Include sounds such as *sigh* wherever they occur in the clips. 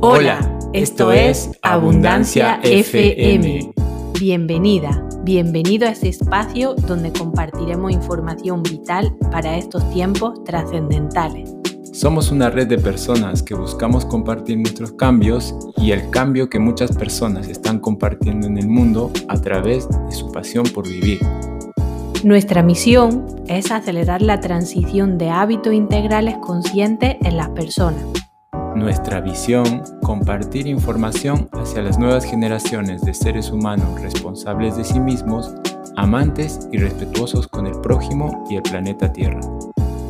Hola, esto es Abundancia FM. Bienvenida, bienvenido a este espacio donde compartiremos información vital para estos tiempos trascendentales. Somos una red de personas que buscamos compartir nuestros cambios y el cambio que muchas personas están compartiendo en el mundo a través de su pasión por vivir. Nuestra misión es acelerar la transición de hábitos integrales conscientes en las personas. Nuestra visión, compartir información hacia las nuevas generaciones de seres humanos responsables de sí mismos, amantes y respetuosos con el prójimo y el planeta Tierra.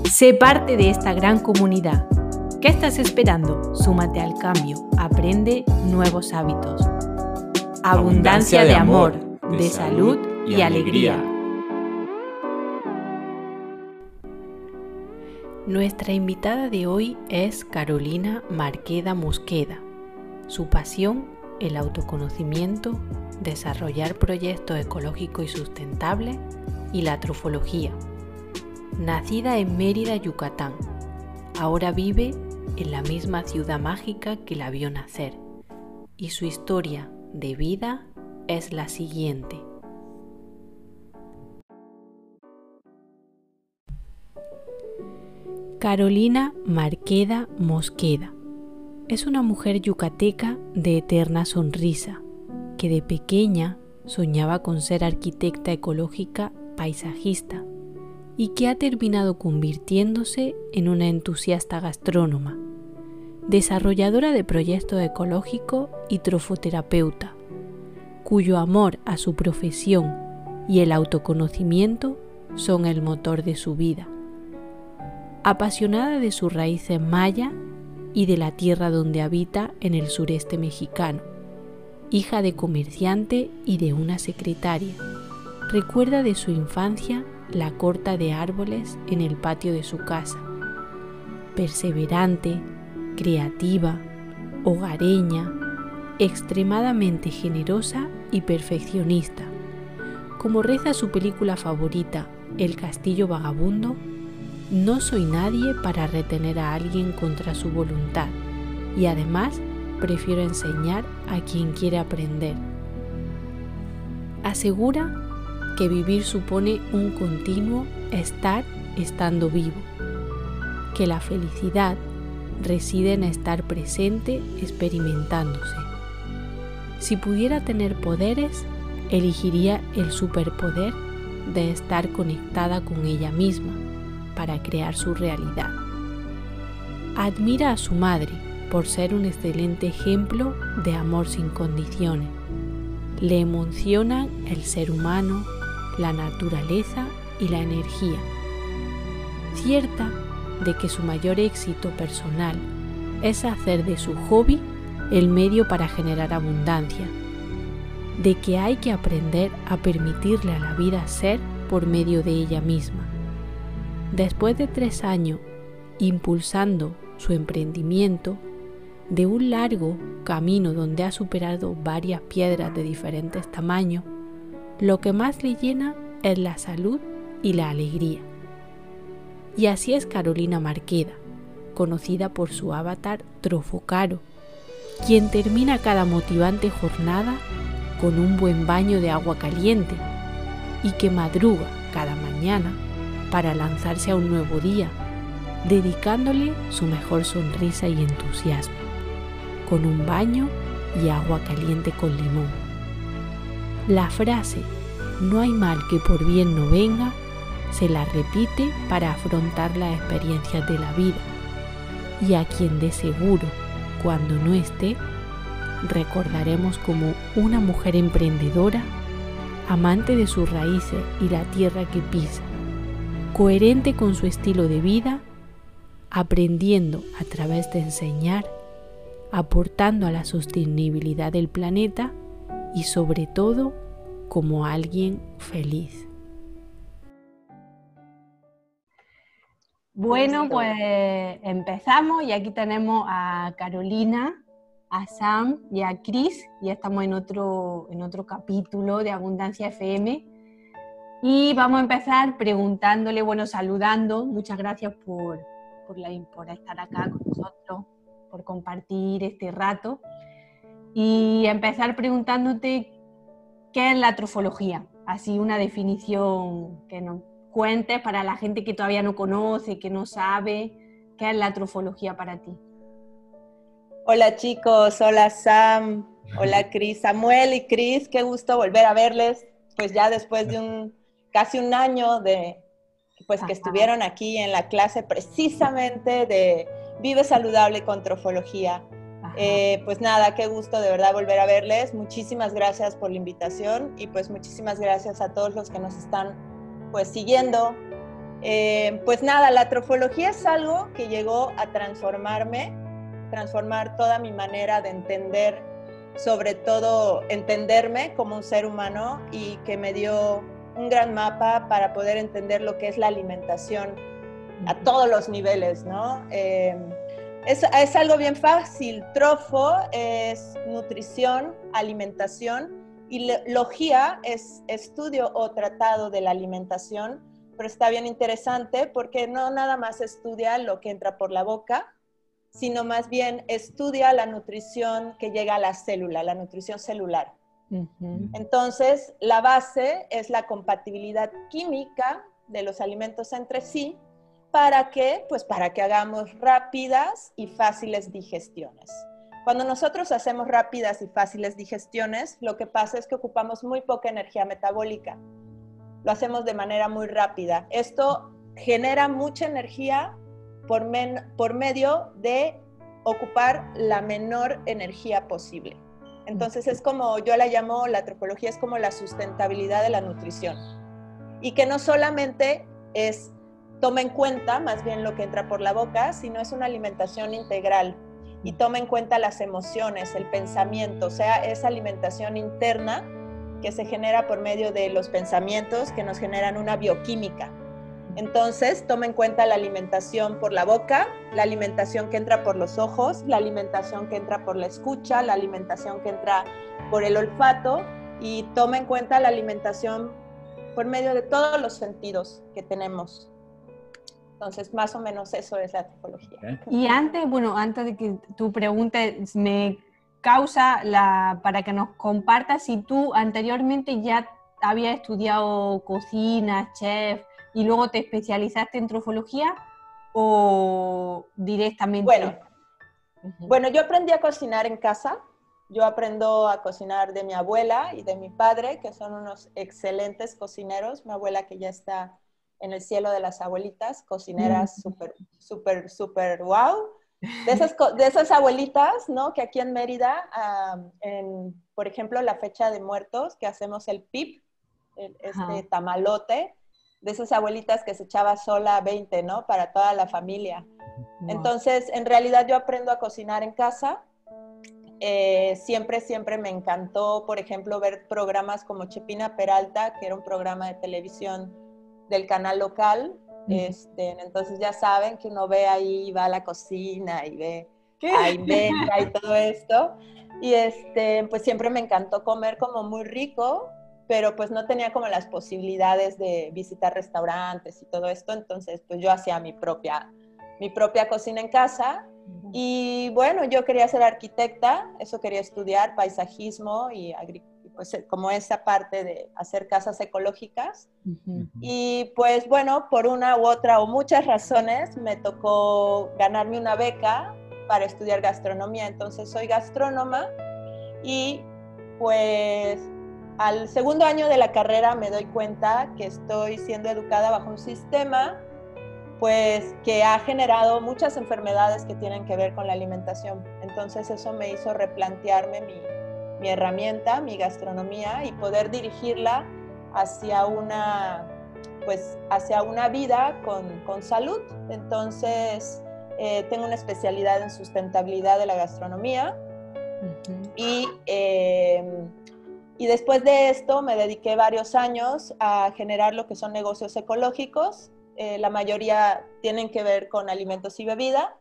Sé parte de esta gran comunidad. ¿Qué estás esperando? Súmate al cambio, aprende nuevos hábitos. Abundancia de amor, de salud y alegría. Nuestra invitada de hoy es Carolina Marqueda Mosqueda. Su pasión, el autoconocimiento, desarrollar proyectos ecológicos y sustentables y la trofología. Nacida en Mérida, Yucatán, ahora vive en la misma ciudad mágica que la vio nacer y su historia de vida es la siguiente. Carolina Marqueda Mosqueda. Es una mujer yucateca de eterna sonrisa que de pequeña soñaba con ser arquitecta ecológica paisajista y que ha terminado convirtiéndose en una entusiasta gastrónoma, desarrolladora de proyectos ecológicos y trofoterapeuta, cuyo amor a su profesión y el autoconocimiento son el motor de su vida apasionada de sus raíces maya y de la tierra donde habita en el sureste mexicano. Hija de comerciante y de una secretaria, recuerda de su infancia la corta de árboles en el patio de su casa. Perseverante, creativa, hogareña, extremadamente generosa y perfeccionista. Como reza su película favorita, El Castillo Vagabundo, no soy nadie para retener a alguien contra su voluntad y además prefiero enseñar a quien quiere aprender. Asegura que vivir supone un continuo estar estando vivo, que la felicidad reside en estar presente experimentándose. Si pudiera tener poderes, elegiría el superpoder de estar conectada con ella misma para crear su realidad. Admira a su madre por ser un excelente ejemplo de amor sin condiciones. Le emocionan el ser humano, la naturaleza y la energía. Cierta de que su mayor éxito personal es hacer de su hobby el medio para generar abundancia, de que hay que aprender a permitirle a la vida ser por medio de ella misma Después de tres años impulsando su emprendimiento, de un largo camino donde ha superado varias piedras de diferentes tamaños, lo que más le llena es la salud y la alegría. Y así es Carolina Marqueda, conocida por su avatar Trofocaro, quien termina cada motivante jornada con un buen baño de agua caliente y que madruga cada mañana para lanzarse a un nuevo día, dedicándole su mejor sonrisa y entusiasmo, con un baño y agua caliente con limón. La frase no hay mal que por bien no venga se la repite para afrontar las experiencias de la vida y a quien de seguro cuando no esté recordaremos como una mujer emprendedora, amante de sus raíces y la tierra que pisa, coherente con su estilo de vida, aprendiendo a través de enseñar, aportando a la sostenibilidad del planeta y sobre todo como alguien feliz. Bueno, pues empezamos y aquí tenemos a Carolina, a Sam y a Chris y estamos en otro, en otro capítulo de Abundancia FM y vamos a empezar preguntándole, bueno, saludando. Muchas gracias por, por, la, por estar acá con nosotros. por compartir este rato y empezar preguntándote qué es la trofología, así una definición que nos cuentes para la gente que todavía no conoce, que no sabe, qué es la trofología para ti. Hola chicos, hola Sam, hola *laughs* Cris, Samuel y Cris, qué gusto volver a verles, pues ya después de un casi un año de pues que estuvieron aquí en la clase precisamente de Vive Saludable con Trofología. Eh, pues nada, qué gusto de verdad volver a verles. Muchísimas gracias por la invitación y pues muchísimas gracias a todos los que nos están pues siguiendo. Eh, pues nada, la trofología es algo que llegó a transformarme, transformar toda mi manera de entender, sobre todo entenderme como un ser humano y que me dio un gran mapa para poder entender lo que es la alimentación a todos los niveles, ¿no? Eh, es, es, algo bien fácil. Trofo es nutrición, alimentación y logía es estudio o tratado de la alimentación, pero está bien interesante porque no nada más estudia lo que entra por la boca, sino más bien estudia la nutrición que llega a la célula, la nutrición celular. Entonces, la base es la compatibilidad química de los alimentos entre sí ¿Para qué? Pues para que hagamos rápidas y fáciles digestiones. Cuando nosotros hacemos rápidas y fáciles digestiones, lo que pasa es que ocupamos muy poca energía metabólica. Lo hacemos de manera muy rápida. Esto genera mucha energía por, por medio de ocupar la menor energía posible. Entonces es como, yo la llamo, la antropología es como la sustentabilidad de la nutrición. Y que no solamente es toma en cuenta más bien lo que entra por la boca, sino es una alimentación integral y toma en cuenta las emociones, el pensamiento, o sea, esa alimentación interna que se genera por medio de los pensamientos que nos generan una bioquímica. Entonces, toma en cuenta la alimentación por la boca, la alimentación que entra por los ojos, la alimentación que entra por la escucha, la alimentación que entra por el olfato y toma en cuenta la alimentación por medio de todos los sentidos que tenemos. Entonces, más o menos eso es la tipología. Y antes, bueno, antes de que tú preguntes, me causa la, para que nos compartas si tú anteriormente ya habías estudiado cocina, chef, y luego te especializaste en trofología o directamente. Bueno, bueno, yo aprendí a cocinar en casa. Yo aprendo a cocinar de mi abuela y de mi padre, que son unos excelentes cocineros. Mi abuela que ya está en el cielo de las abuelitas, cocineras súper, súper, súper wow. De esas, de esas abuelitas, ¿no? Que aquí en Mérida, en, por ejemplo, la fecha de muertos, que hacemos el pip, este tamalote, de esas abuelitas que se echaba sola 20, ¿no? Para toda la familia. Entonces, en realidad yo aprendo a cocinar en casa. Eh, siempre, siempre me encantó, por ejemplo, ver programas como Chepina Peralta, que era un programa de televisión del canal local. este, entonces ya saben que uno ve ahí, va a la cocina y ve, ahí inventa y todo esto. Y este, pues siempre me encantó comer como muy rico, pero pues no tenía como las posibilidades de visitar restaurantes y todo esto. Entonces pues yo hacía mi propia, mi propia cocina en casa. Y bueno, yo quería ser arquitecta, eso quería estudiar, paisajismo y agricultura pues, eh, como esa parte de hacer casas ecológicas. Y pues bueno, por una u otra o muchas razones me tocó ganarme una beca para estudiar gastronomía. Entonces soy gastrónoma y pues al segundo año de la carrera me doy cuenta que estoy siendo educada bajo un sistema pues que ha generado muchas enfermedades que tienen que ver con la alimentación. Entonces eso me hizo replantearme mi, mi herramienta, mi gastronomía y poder dirigirla hacia una, pues, hacia una vida con, salud. Entonces, eh, tengo una especialidad en sustentabilidad de la gastronomía y, em, y después de esto me dediqué varios años a generar lo que son negocios ecológicos. Eh, la mayoría tienen que ver con alimentos y bebida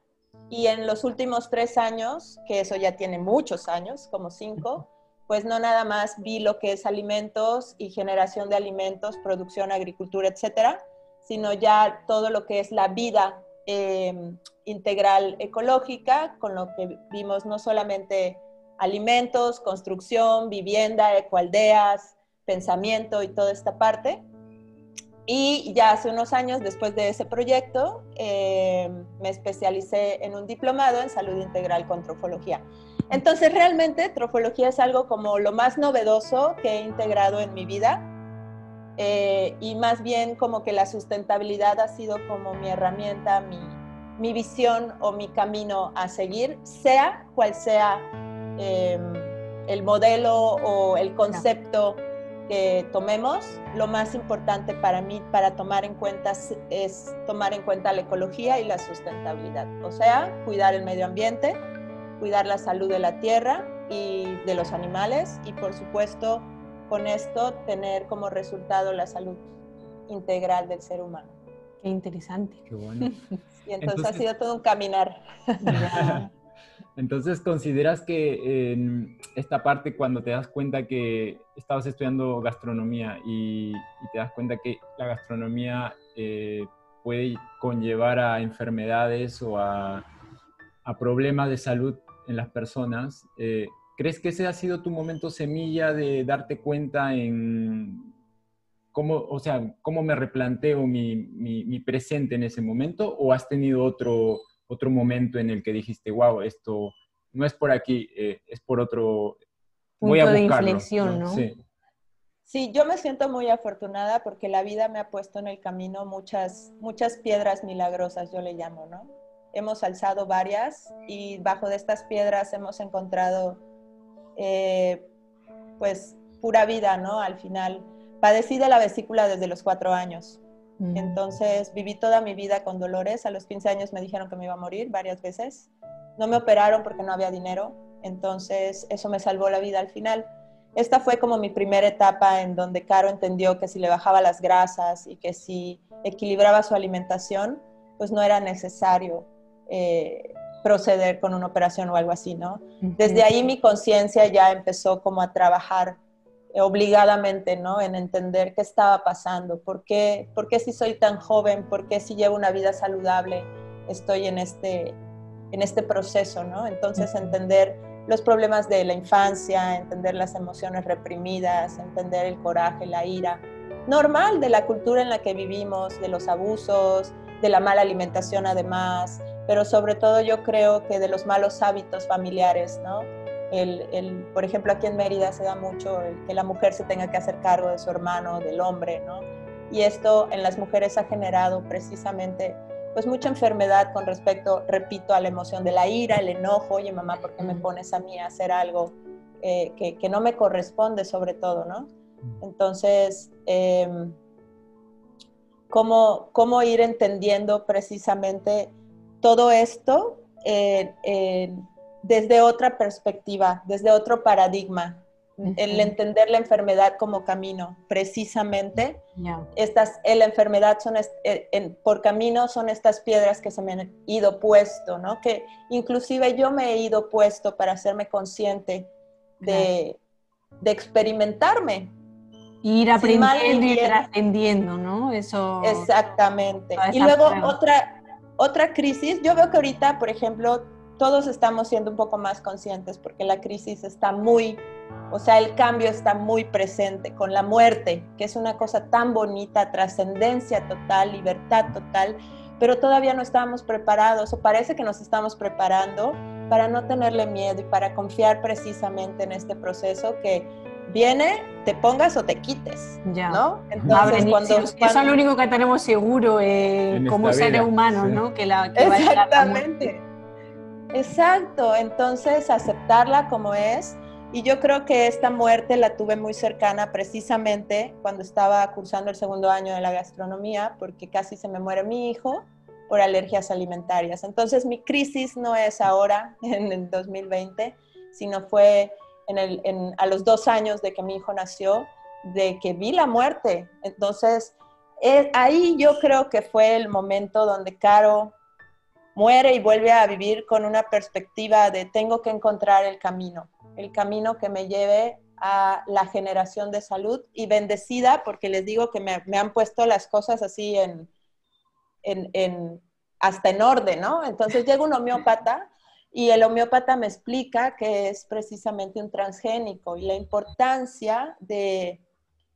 y en los últimos tres años, que eso ya tiene muchos años, como cinco, pues no nada más vi lo que es alimentos y generación de alimentos, producción, agricultura, etcétera, sino ya todo lo que es la vida em, integral ecológica, con lo que vimos no solamente alimentos, construcción, vivienda, ecoaldeas, pensamiento y toda esta parte. Y ya hace unos años, después de ese proyecto, em, me especialicé en un diplomado en salud integral con trofología. Entonces, realmente, trofología es algo como lo más novedoso que he integrado en mi vida eh, y más bien como que la sustentabilidad ha sido como mi herramienta, mi, mi visión o mi camino a seguir, sea cual sea em, el modelo o el concepto que tomemos, lo más importante para mí para tomar en cuenta es tomar en cuenta la ecología y la sustentabilidad, o sea, cuidar el medio ambiente, cuidar la salud de la tierra y de los animales y por supuesto con esto tener como resultado la salud integral del ser humano. Qué interesante. Qué bueno. *laughs* Y entonces, ha sido todo un caminar. Entonces, ¿consideras que en esta parte cuando te das cuenta que estabas estudiando gastronomía y, te das cuenta que la gastronomía eh, puede conllevar a enfermedades o a, problemas de salud en las personas, eh, ¿Crees que ese ha sido tu momento semilla de darte cuenta en cómo, o sea, cómo me replanteo mi, mi, presente en ese momento? ¿O has tenido otro, otro momento en el que dijiste, wow, esto no es por aquí, eh, es por otro... Voy a buscarlo, de inflexión, ¿no? Sí. Sí, yo me siento muy afortunada porque la vida me ha puesto en el camino muchas, muchas piedras milagrosas, yo le llamo, ¿no? Hemos alzado varias y bajo de estas piedras hemos encontrado eh, pues pura vida, ¿no? Al final, padecí de la vesícula desde los cuatro años. Mm. Entonces viví toda mi vida con dolores. A los 15 años me dijeron que me iba a morir varias veces. No me operaron porque no había dinero. Entonces eso me salvó la vida al final. Esta fue como mi primera etapa en donde Caro entendió que si le bajaba las grasas y que si equilibraba su alimentación, pues no era necesario eh, proceder con una operación o algo así, ¿no? Desde ahí mi conciencia ya empezó como a trabajar obligadamente, ¿no? En entender qué estaba pasando, por qué, por qué si soy tan joven, por qué si llevo una vida saludable estoy en este, en este proceso, ¿no? Entonces entender los problemas de la infancia, entender las emociones reprimidas, entender el coraje, la ira, normal de la cultura en la que vivimos, de los abusos, de la mala alimentación además, pero sobre todo yo creo que de los malos hábitos familiares, ¿no? El, el, por ejemplo, aquí en Mérida se da mucho el que la mujer se tenga que hacer cargo de su hermano, del hombre, ¿no? Y esto en las mujeres ha generado precisamente pues mucha enfermedad con respecto, repito, a la emoción de la ira, el enojo, oye mamá, ¿por qué me pones a mí a hacer algo eh, que, que, no me corresponde sobre todo, ¿no? Entonces, eh, ¿cómo, ¿cómo ir entendiendo precisamente todo esto desde otra perspectiva, desde otro paradigma, el entender la enfermedad como camino, precisamente. Estas, la enfermedad son eh, por camino son estas piedras que se me han ido puesto, ¿no? Que inclusive yo me he ido puesto para hacerme consciente de, de experimentarme. Ir aprendiendo y trascendiendo, ¿no? Eso. Exactamente. Y luego otra, otra crisis, yo veo que ahorita, por ejemplo, todos estamos siendo un poco más conscientes porque la crisis está muy, o sea, el cambio está muy presente con la muerte, que es una cosa tan bonita, trascendencia total, libertad total, pero todavía no estamos preparados o parece que nos estamos preparando para no tenerle miedo y para confiar precisamente en este proceso que viene, te pongas o te quites, ya. ¿no? Entonces, cuando, Eso es lo único que tenemos seguro eh, como seres humanos, ¿no? Que la, que Exactamente. Exacto, entonces aceptarla como es. Y yo creo que esta muerte la tuve muy cercana precisamente cuando estaba cursando el segundo año de la gastronomía, porque casi se me muere mi hijo por alergias alimentarias. Entonces mi crisis no es ahora, *laughs* en el 2020, sino fue a los dos años de que mi hijo nació, de que vi la muerte. Entonces, eh, ahí yo creo que fue el momento donde Caro muere y vuelve a vivir con una perspectiva de tengo que encontrar el camino, el camino que me lleve a la generación de salud y bendecida porque les digo que me, han puesto las cosas así en, en, hasta en orden, ¿no? Entonces llega un homeópata y el homeópata me explica que es precisamente un transgénico y la importancia de,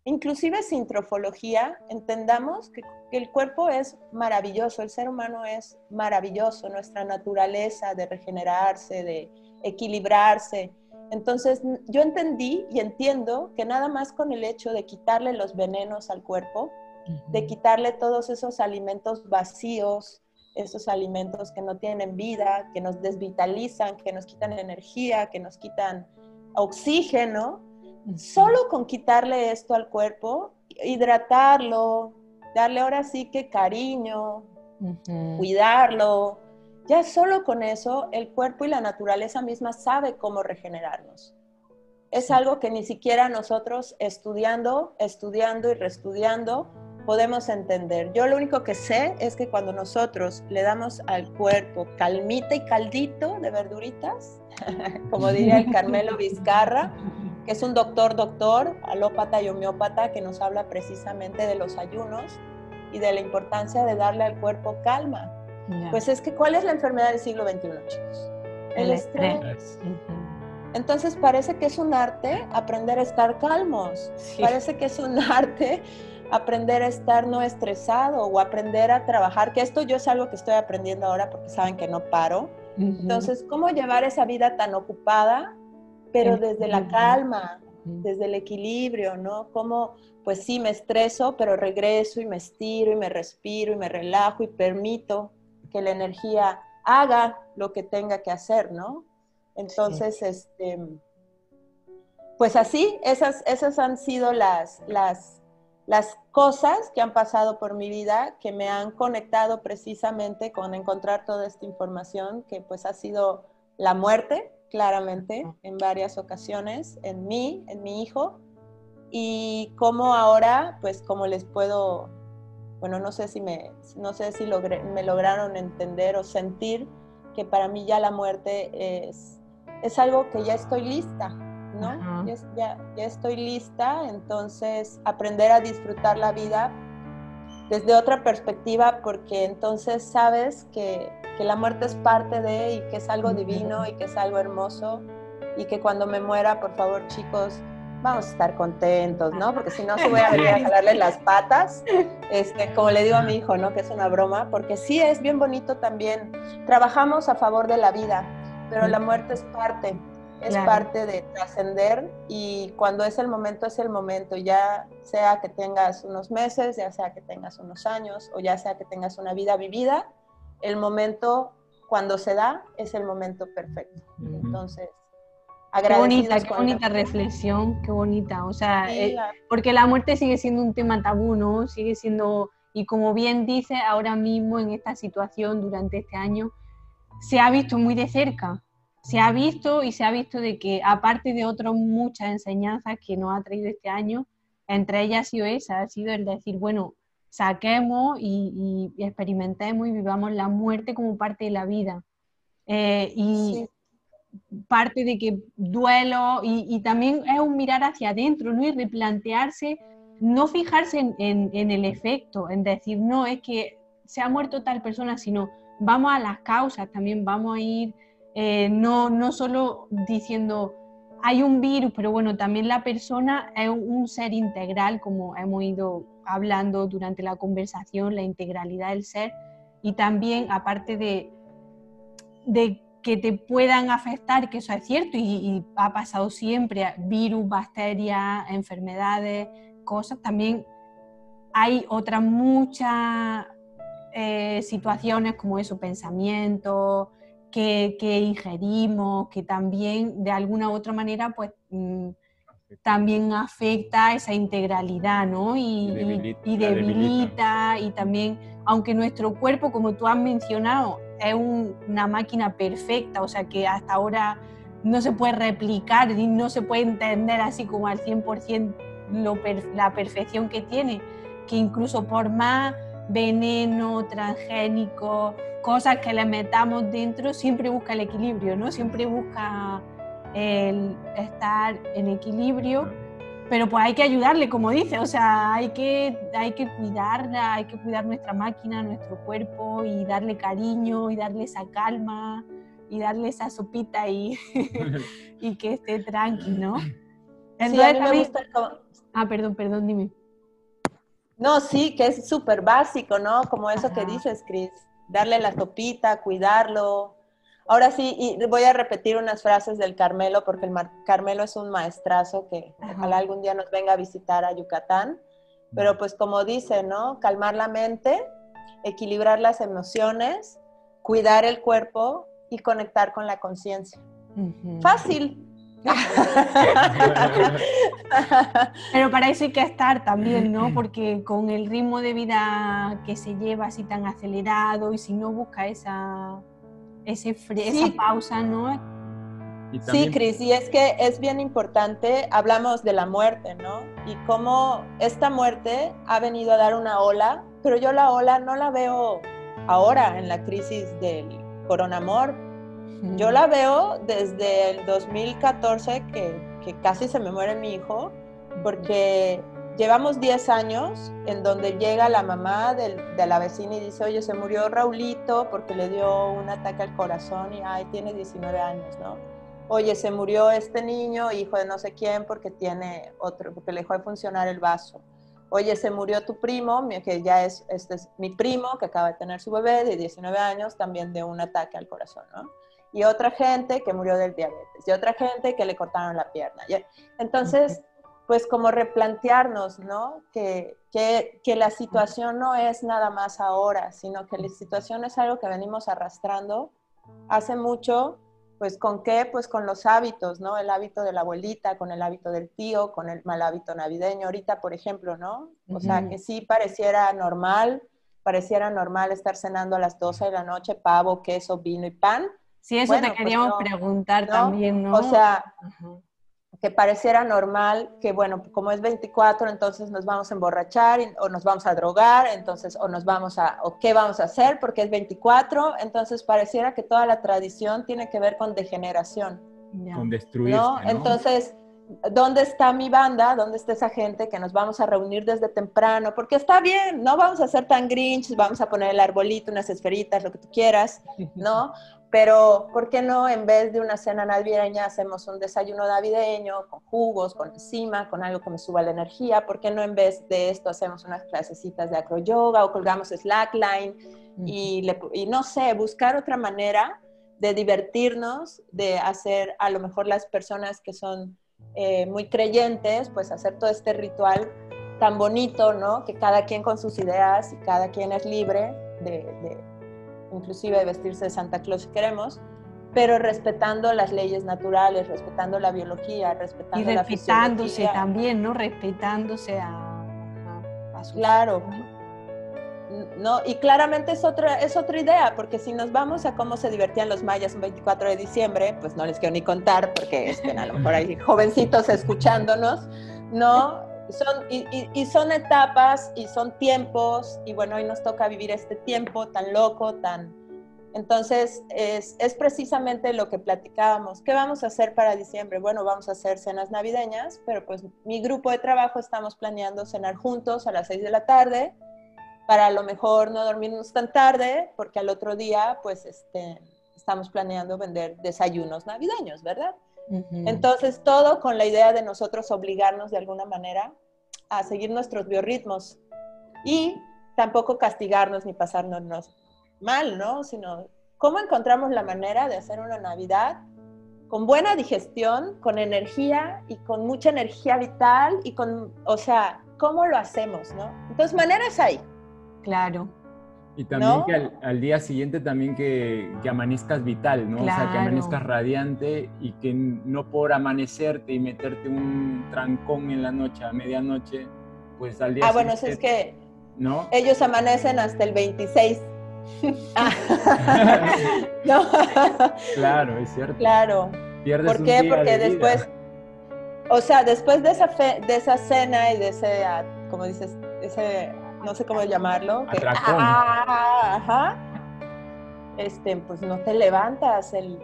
inclusive sin trofología, entendamos que, el cuerpo es maravilloso, el ser humano es maravilloso, nuestra naturaleza de regenerarse, de equilibrarse. Entonces yo entendí y entiendo que nada más con el hecho de quitarle los venenos al cuerpo, de quitarle todos esos alimentos vacíos, esos alimentos que no tienen vida, que nos desvitalizan, que nos quitan energía, que nos quitan oxígeno, solo con quitarle esto al cuerpo, hidratarlo, darle ahora sí que cariño, cuidarlo, ya solo con eso el cuerpo y la naturaleza misma sabe cómo regenerarnos. Es algo que ni siquiera nosotros estudiando, estudiando y reestudiando podemos entender. Yo lo único que sé es que cuando nosotros le damos al cuerpo calmita y caldito de verduritas, *laughs* como diría el Carmelo Vizcarra, que es un doctor, doctor, alópata y homeópata, que nos habla precisamente de los ayunos y de la importancia de darle al cuerpo calma. Pues es que, ¿cuál es la enfermedad del siglo XXI, chicos? El, estrés. Entonces parece que es un arte aprender a estar calmos. Parece que es un *laughs* arte aprender a estar no estresado o aprender a trabajar, que esto yo es algo que estoy aprendiendo ahora porque saben que no paro. Entonces, ¿cómo llevar esa vida tan ocupada, pero desde la calma, desde el equilibrio, ¿no? Cómo, pues sí, me estreso, pero regreso y me estiro y me respiro y me relajo y permito que la energía haga lo que tenga que hacer, ¿no? Entonces, este, pues así, esas, esas han sido las, las las cosas que han pasado por mi vida que me han conectado precisamente con encontrar toda esta información que pues ha sido la muerte, claramente, en varias ocasiones, en mí, en mi hijo, y cómo ahora, pues como les puedo, bueno, no sé si me, no sé si me lograron entender o sentir que para mí ya la muerte es, es algo que ya estoy lista, ¿no? Ya, ya, estoy lista, entonces aprender a disfrutar la vida desde otra perspectiva, porque entonces sabes que, que, la muerte es parte de y que es algo divino y que es algo hermoso y que cuando me muera, por favor, chicos, vamos a estar contentos, ¿no? Porque si no, se voy a venir a *laughs* jalarle las patas, este, como le digo a mi hijo, ¿no? Que es una broma, porque sí es bien bonito también. Trabajamos a favor de la vida, pero la muerte es parte es parte de trascender y cuando es el momento, es el momento, ya sea que tengas unos meses, ya sea que tengas unos años o ya sea que tengas una vida vivida, el momento cuando se da es el momento perfecto. Entonces, Qué bonita, qué bonita reflexión, qué bonita. O sea, eh, porque la muerte sigue siendo un tema tabú, ¿no? Sigue siendo, y como bien dice, ahora mismo en esta situación durante este año, se ha visto muy de cerca se ha visto y se ha visto de que aparte de otras muchas enseñanzas que nos ha traído este año, entre ellas ha sido esa, ha sido el decir, bueno, saquemos y, experimentemos y vivamos la muerte como parte de la vida. Eh, y parte de que duelo y, también es un mirar hacia adentro, ¿no? Y replantearse, no fijarse en, en el efecto, en decir, no, es que se ha muerto tal persona, sino vamos a las causas, también vamos a ir eh, no, no solo diciendo hay un virus, pero bueno, también la persona es un ser integral, como hemos ido hablando durante la conversación, la integralidad del ser, y también aparte de, de que te puedan afectar, que eso es cierto y, ha pasado siempre, virus, bacterias, enfermedades, cosas, también hay otras muchas eh, situaciones como eso, pensamientos, que, ingerimos, que también de alguna u otra manera pues mm, también afecta esa integralidad, ¿no? Y, debilita, y, también, aunque nuestro cuerpo, como tú has mencionado, es una máquina perfecta, o sea que hasta ahora no se puede replicar y no se puede entender así como al 100% lo, la perfección que tiene, que incluso por más veneno, transgénico, cosas que le metamos dentro, siempre busca el equilibrio, ¿no? Siempre busca el estar en equilibrio pero pues hay que ayudarle, como dice, o sea, hay que, hay que cuidarla, hay que cuidar nuestra máquina, nuestro cuerpo y darle cariño y darle esa calma y darle esa sopita y, *laughs* y que esté tranqui, ¿no? Entonces, Ah, perdón, perdón, dime. No, sí, que es súper básico, ¿no? Como eso que dices, Cris, darle la sopita, cuidarlo, Ahora sí, y voy a repetir unas frases del Carmelo, porque el Carmelo es un maestrazo que ojalá algún día nos venga a visitar a Yucatán. Pero pues como dice, ¿no? Calmar la mente, equilibrar las emociones, cuidar el cuerpo y conectar con la conciencia. Fácil. *laughs* Pero para eso hay que estar también, ¿no? Porque con el ritmo de vida que se lleva así tan acelerado y si no busca esa ese esa pausa, ¿no? Sí, Cris, y es que es bien importante, hablamos de la muerte, ¿no? Y cómo esta muerte ha venido a dar una ola, pero yo la ola no la veo ahora en la crisis del coronamor. Yo la veo desde el 2014 que, que casi se me muere mi hijo, porque Llevamos 10 años en donde llega la mamá de la vecina y dice, oye, se murió Raulito porque le dio un ataque al corazón y, ay, tiene 19 años, ¿no? Oye, se murió este niño, hijo de no sé quién, porque tiene otro, porque le dejó de funcionar el vaso. Oye, se murió tu primo, que ya es, este es mi primo, que acaba de tener su bebé de 19 años, también de un ataque al corazón, ¿no? Y otra gente que murió del diabetes, y otra gente que le cortaron la pierna. Entonces, pues como replantearnos, ¿no? Que, que, la situación no es nada más ahora, sino que la situación es algo que venimos arrastrando hace mucho, pues con qué, pues con los hábitos, ¿no? El hábito de la abuelita, con el hábito del tío, con el mal hábito navideño, ahorita, por ejemplo, ¿no? O sea, que sí pareciera normal, pareciera normal estar cenando a las 12 de la noche, pavo, queso, vino y pan. Sí, eso te pues queríamos preguntar también, ¿no? O sea, que pareciera normal que, bueno, como es 24, entonces nos vamos a emborrachar o nos vamos a drogar, entonces, o nos vamos a, o qué vamos a hacer porque es 24, entonces pareciera que toda la tradición tiene que ver con degeneración. Con destruir. ¿no? Entonces, ¿dónde está mi banda? ¿Dónde está esa gente que nos vamos a reunir desde temprano? Porque está bien, no vamos a ser tan grinch, vamos a poner el arbolito, unas esferitas, lo que tú quieras, ¿no? *laughs* Pero, ¿por qué no en vez de una cena navideña hacemos un desayuno navideño con jugos, con encima, con algo que me suba la energía? ¿Por qué no en vez de esto hacemos unas clasecitas de acroyoga o colgamos slackline? y, y no sé, buscar otra manera de divertirnos, de hacer a lo mejor las personas que son eh, muy creyentes, pues hacer todo este ritual tan bonito, ¿no? Que cada quien con sus ideas y cada quien es libre de inclusive de vestirse de Santa Claus si queremos, pero respetando las leyes naturales, respetando la biología, respetando y la respetándose también, ¿no? Respetándose a, a, sus... Claro. No, y claramente es otra, es otra idea, porque si nos vamos a cómo se divertían los mayas un 24 de diciembre, pues no les quiero ni contar, porque este, a lo mejor hay *laughs* jovencitos escuchándonos, ¿no? Son, y, son etapas y son tiempos, y bueno, hoy nos toca vivir este tiempo tan loco, tan... Entonces, es, es, precisamente lo que platicábamos. ¿Qué vamos a hacer para diciembre? Bueno, vamos a hacer cenas navideñas, pero pues mi grupo de trabajo estamos planeando cenar juntos a las 6 de la tarde, para a lo mejor no dormirnos tan tarde, porque al otro día, pues, este, estamos planeando vender desayunos navideños, ¿verdad? Entonces, todo con la idea de nosotros obligarnos de alguna manera a seguir nuestros biorritmos y tampoco castigarnos ni pasarnos mal, ¿no? Sino cómo encontramos la manera de hacer una Navidad con buena digestión, con energía y con mucha energía vital y con, o sea, ¿cómo lo hacemos, no? Entonces, maneras hay. Claro. Y también que al, día siguiente también que, que amanezcas vital, ¿no? O sea, que amanezcas radiante y que no por amanecerte y meterte un trancón en la noche, a medianoche, pues al día ah, siguiente... Ah, bueno, es que ¿no? ellos amanecen hasta el 26. *laughs* no. Claro, es cierto. Claro. Pierdes ¿Por qué? Porque después, o sea, después de esa, fe, de esa cena y de ese, ah, como dices, ese no sé cómo llamarlo. Ah, ajá. Este, pues no te levantas, el,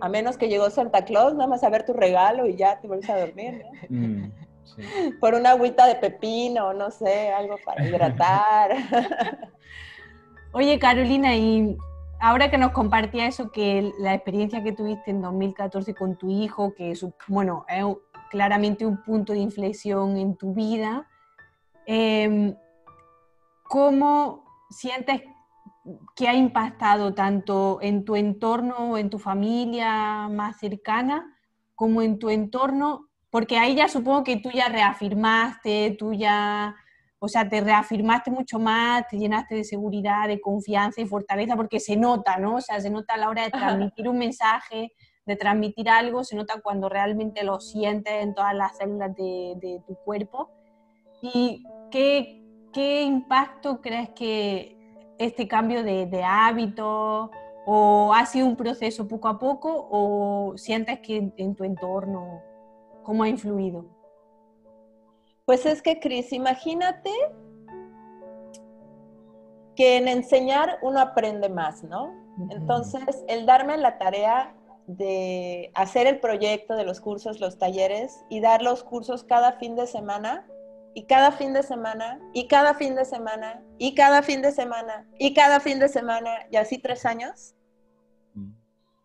a menos que llegó Santa Claus, nada más a ver tu regalo y ya te vuelves a dormir, *laughs* mm. por una agüita de pepino, no sé, algo para hidratar. *laughs* Oye, Carolina, y ahora que nos compartía eso, que la experiencia que tuviste en 2014 con tu hijo, que es, bueno, es claramente un punto de inflexión en tu vida, em, ¿cómo sientes que ha impactado tanto en tu entorno, en tu familia más cercana, como en tu entorno? Porque ahí ya supongo que tú ya reafirmaste, tú ya o sea, te reafirmaste mucho más, te llenaste de seguridad, de confianza y fortaleza, porque se nota, ¿no? O sea, se nota a la hora de transmitir un mensaje, de transmitir algo, se nota cuando realmente lo sientes en todas las células de, tu cuerpo. ¿Y qué, qué, impacto crees que este cambio de, de hábito o ha sido un proceso poco a poco o sientes que en tu entorno, cómo ha influido? Pues es que, Cris, imagínate que en enseñar uno aprende más, ¿no? Entonces, el darme la tarea de hacer el proyecto de los cursos, los talleres y dar los cursos cada fin de semana y cada fin de semana y cada fin de semana y cada fin de semana y cada fin de semana y así tres años. Mm.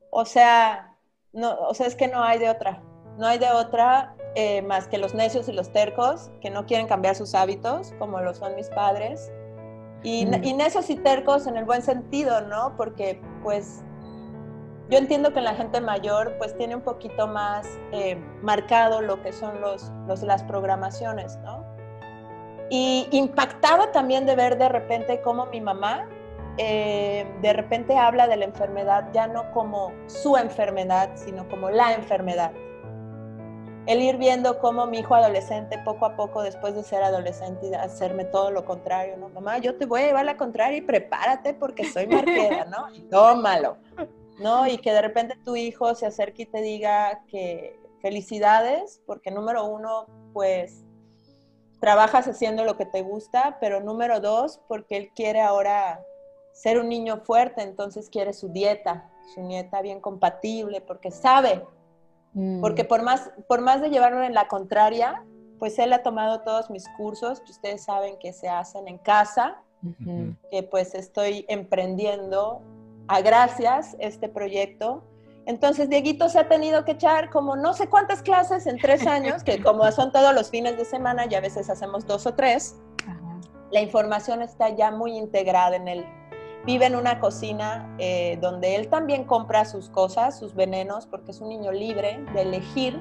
O sea, no, o sea, es que no hay de otra. No hay de otra eh, más que los necios y los tercos que no quieren cambiar sus hábitos, como lo son mis padres. Y, y, necios y tercos en el buen sentido, ¿no? Porque pues yo entiendo que la gente mayor pues tiene un poquito más eh, marcado lo que son los, los, las programaciones, ¿no? Y impactaba también de ver de repente cómo mi mamá eh, de repente habla de la enfermedad ya no como su enfermedad, sino como la enfermedad el ir viendo cómo mi hijo adolescente, poco a poco, después de ser adolescente, y hacerme todo lo contrario, ¿no? Mamá, yo te voy a llevar la contraria y prepárate porque soy marquera, ¿no? *laughs* Y tómalo, ¿no? Y que de repente tu hijo se acerque y te diga que felicidades, porque número uno, pues, trabajas haciendo lo que te gusta, pero número dos, porque él quiere ahora ser un niño fuerte, entonces quiere su dieta, su dieta bien compatible, porque sabe porque mm. por más, por más de llevarlo en la contraria, pues él ha tomado todos mis cursos, que ustedes saben que se hacen en casa, que pues estoy emprendiendo a gracias este proyecto. Entonces, Dieguito se ha tenido que echar como no sé cuántas clases en tres años, que *laughs* como son todos los fines de semana y a veces hacemos dos o tres, la información está ya muy integrada en él vive en una cocina eh, donde él también compra sus cosas, sus venenos, porque es un niño libre de elegir,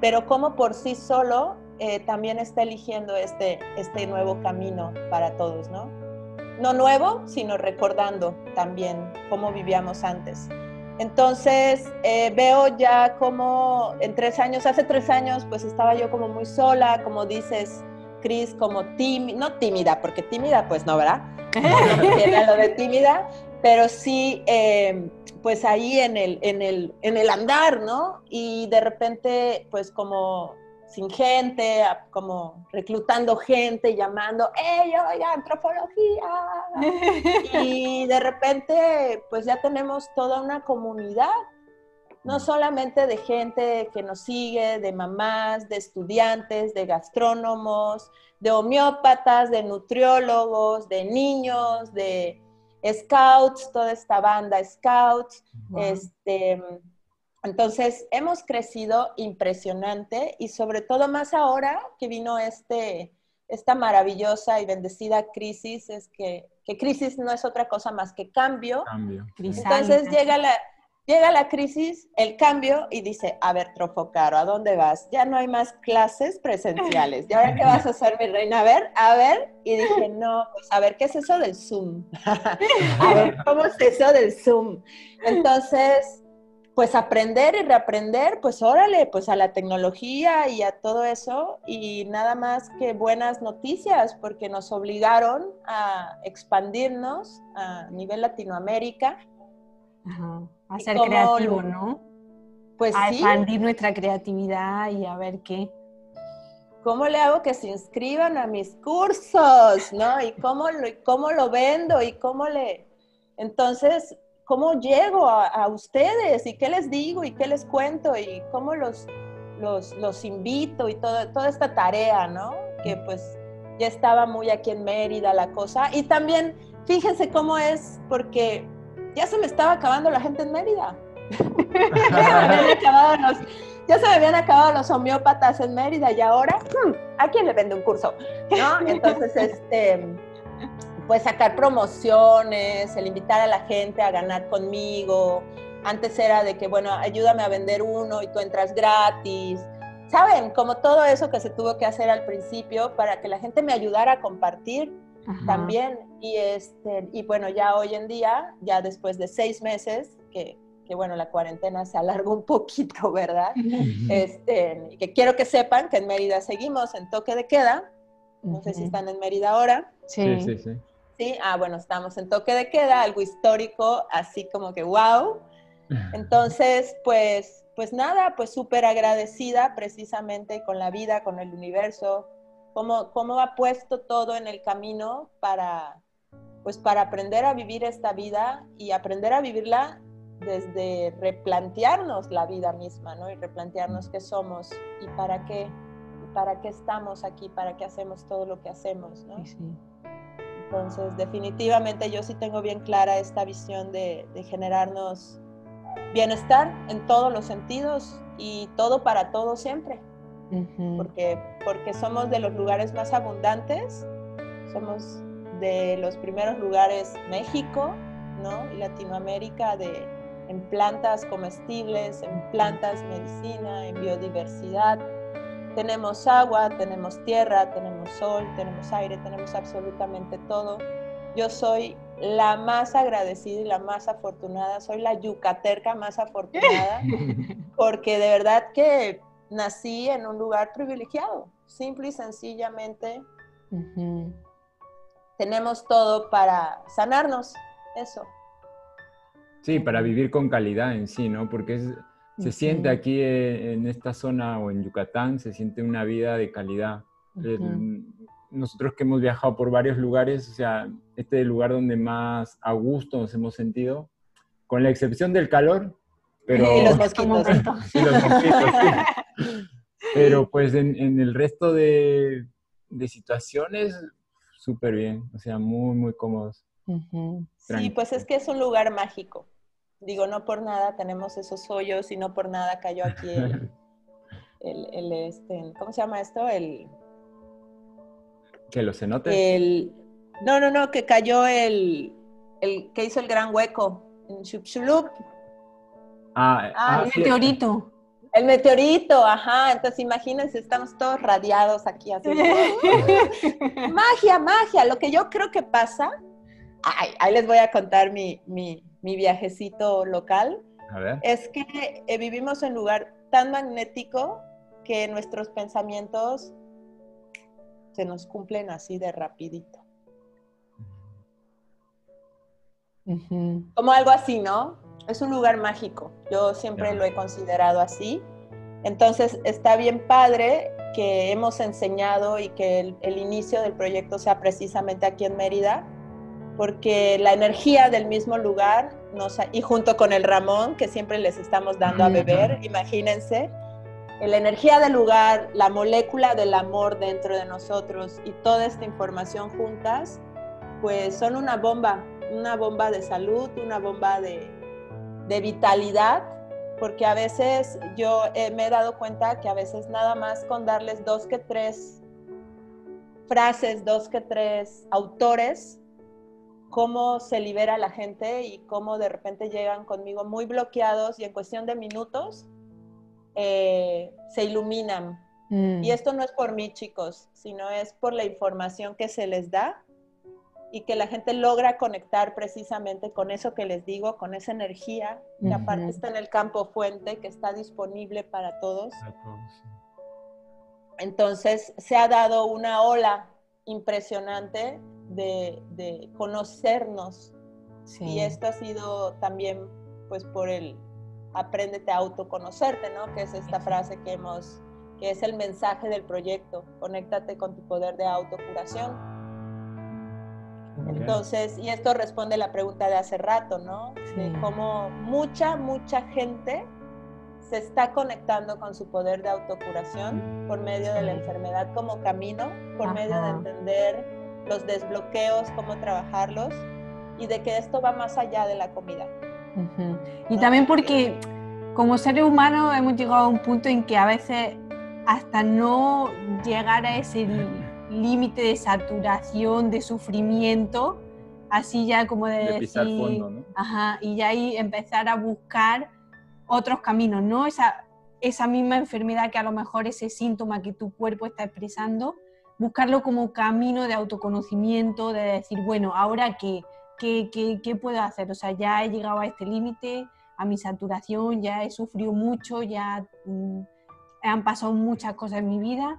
pero como por sí solo eh, también está eligiendo este, este nuevo camino para todos, ¿no? No nuevo, sino recordando también cómo vivíamos antes. Entonces eh, veo ya como en tres años, hace tres años, pues estaba yo como muy sola, como dices, Cris, como tímida, no tímida, porque tímida pues no, ¿verdad? *laughs* lo de tímida, pero sí, eh, pues ahí en el, en, el, en el andar, ¿no? Y de repente, pues como sin gente, como reclutando gente, llamando, ¡Ey, oye, antropología! *laughs* y de repente, pues ya tenemos toda una comunidad, no solamente de gente que nos sigue, de mamás, de estudiantes, de gastrónomos, de homeópatas, de nutriólogos, de niños, de scouts, toda esta banda scouts. Este, entonces, hemos crecido impresionante y sobre todo más ahora que vino este, esta maravillosa y bendecida crisis, es que, que crisis no es otra cosa más que cambio. cambio. Entonces llega la, Llega la crisis, el cambio y dice, a ver, Trofocaro, ¿a dónde vas? Ya no hay más clases presenciales. ¿Y ahora qué vas a hacer, mi reina? A ver, a ver. Y dije, no, pues a ver, ¿qué es eso del Zoom? *laughs* a ver, ¿cómo es eso del Zoom? Entonces, pues aprender y reaprender, pues órale, pues a la tecnología y a todo eso. Y nada más que buenas noticias, porque nos obligaron a expandirnos a nivel Latinoamérica. Ajá a ser creativo, ¿no? Pues a expandir nuestra creatividad y a ver qué. ¿Cómo le hago que se inscriban a mis cursos? ¿No? ¿Y cómo lo, cómo lo vendo? ¿Y cómo le...? Entonces, ¿cómo llego a, ustedes? ¿Y qué les digo? ¿Y qué les cuento? ¿Y cómo los, los, los invito y todo, toda esta tarea, ¿no? Que pues ya estaba muy aquí en Mérida la cosa. Y también, fíjense cómo es, porque ya se me estaba acabando la gente en Mérida. *laughs* ya, se me habían acabado los homeópatas en Mérida y ahora, hmm, ¿a quién le vende un curso? ¿No? Entonces, este, pues sacar promociones, el invitar a la gente a ganar conmigo. Antes era de que, bueno, ayúdame a vender uno y tú entras gratis. ¿Saben? Como todo eso que se tuvo que hacer al principio para que la gente me ayudara a compartir también. Y, este, y bueno, ya hoy en día, ya después de seis meses, que, que bueno, la cuarentena se alargó un poquito, *laughs* ¿verdad? este, que quiero que sepan que en Mérida seguimos en toque de queda. No sé si están en Mérida ahora. Sí, sí, sí. Sí, ah, bueno, estamos en toque de queda, algo histórico, así como que wow. *laughs* Entonces, pues, pues nada, pues súper agradecida precisamente con la vida, con el universo, cómo, cómo ha puesto todo en el camino para, pues para aprender a vivir esta vida y aprender a vivirla desde replantearnos la vida misma, ¿no? Y replantearnos qué somos y para qué, para qué estamos aquí, para qué hacemos todo lo que hacemos, ¿no? Entonces, definitivamente yo sí tengo bien clara esta visión de, de generarnos bienestar en todos los sentidos y todo para todo siempre porque, porque somos de los lugares más abundantes, somos de los primeros lugares México ¿no? y Latinoamérica de, en plantas comestibles, en plantas medicina, en biodiversidad. Tenemos agua, tenemos tierra, tenemos sol, tenemos aire, tenemos absolutamente todo. Yo soy la más agradecida y la más afortunada, soy la yucaterca más afortunada, *laughs* porque de verdad que nací en un lugar privilegiado, simple y sencillamente. Tenemos todo para sanarnos, eso. Sí, para vivir con calidad en sí, ¿no? Porque se siente aquí en esta zona o en Yucatán, se siente una vida de calidad. nosotros que hemos viajado por varios lugares, o sea, este es el lugar donde más a gusto nos hemos sentido, con la excepción del calor, pero... *laughs* Y los *laughs* mosquitos. y los mosquitos, *laughs* pero pues en, el resto de, situaciones, súper bien, o sea, muy, muy cómodos. Sí, pues es que es un lugar mágico. Digo, no por nada tenemos esos hoyos y no por nada cayó aquí *laughs* el, el, este, ¿cómo se llama esto? El... ¿Que los cenotes? El, no, no, no, que cayó el, el que hizo el gran hueco en Chupchulup. Ah, ah, ah el meteorito. El meteorito, ajá. Entonces imagínense, estamos todos radiados aquí así. *laughs* magia, magia. Lo que yo creo que pasa, ay, ahí les voy a contar mi, mi, mi viajecito local. A ver. Es que eh, vivimos en un lugar tan magnético que nuestros pensamientos se nos cumplen así de rapidito. Como algo así, ¿no? es un lugar mágico. Yo siempre lo he considerado así. Entonces está bien padre que hemos enseñado y que el, inicio del proyecto sea precisamente aquí en Mérida, porque la energía del mismo lugar, nos, y junto con el Ramón, que siempre les estamos dando a beber, imagínense, la energía del lugar, la molécula del amor dentro de nosotros y toda esta información juntas, pues son una bomba, una bomba de salud, una bomba de, de vitalidad, porque a veces yo eh, me he dado cuenta que a veces nada más con darles dos que tres frases, dos que tres autores, cómo se libera la gente y cómo de repente llegan conmigo muy bloqueados y en cuestión de minutos eh, se iluminan. Mm. Y esto no es por mí, chicos, sino es por la información que se les da y que la gente logra conectar precisamente con eso que les digo, con esa energía que aparte está en el campo fuente, que está disponible para todos. Entonces se ha dado una ola impresionante de, conocernos. Y esto ha sido también pues por el apréndete a autoconocerte, ¿no? Que es esta frase que hemos, que es el mensaje del proyecto, conéctate con tu poder de autocuración. Entonces, y esto responde a la pregunta de hace rato, ¿no? De cómo mucha, mucha gente se está conectando con su poder de autocuración por medio de la enfermedad como camino, por medio de entender los desbloqueos, cómo trabajarlos y de que esto va más allá de la comida. Y también porque como seres humanos hemos llegado a un punto en que a veces hasta no llegar a ese límite de saturación, de sufrimiento, así ya como de, decir, ajá, y ya ahí empezar a buscar otros caminos, ¿no? Esa, esa misma enfermedad que a lo mejor ese síntoma que tu cuerpo está expresando, buscarlo como camino de autoconocimiento, de decir, bueno, ahora qué, qué, qué, qué puedo hacer, o sea, ya he llegado a este límite, a mi saturación, ya he sufrido mucho, ya mm, han pasado muchas cosas en mi vida,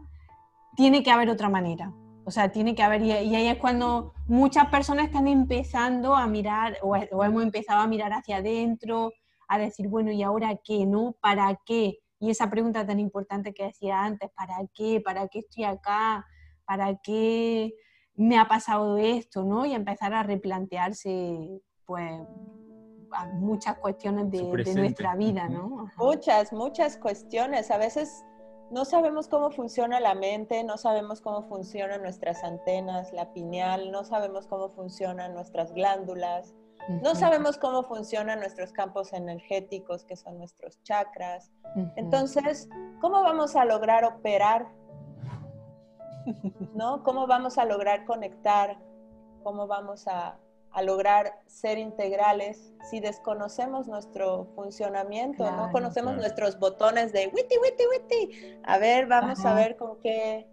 tiene que haber otra manera. O sea, tiene que haber, y, ahí es cuando muchas personas están empezando a mirar, o, hemos empezado a mirar hacia adentro, a decir, bueno, ¿y ahora qué? ¿No? ¿Para qué? Y esa pregunta tan importante que decía antes, ¿para qué? ¿Para qué estoy acá? ¿Para qué me ha pasado esto? ¿no? Y empezar a replantearse, pues, muchas cuestiones de, de nuestra vida, ¿no? Muchas, muchas cuestiones. A veces no sabemos cómo funciona la mente, no sabemos cómo funcionan nuestras antenas, la pineal, no sabemos cómo funcionan nuestras glándulas, no sabemos cómo funcionan nuestros campos energéticos, que son nuestros chakras. Entonces, ¿cómo vamos a lograr operar? ¿No? ¿Cómo vamos a lograr conectar? ¿Cómo vamos a a lograr ser integrales si desconocemos nuestro funcionamiento, no conocemos nuestros botones de witty, witty, witty. A ver, vamos a ver con qué,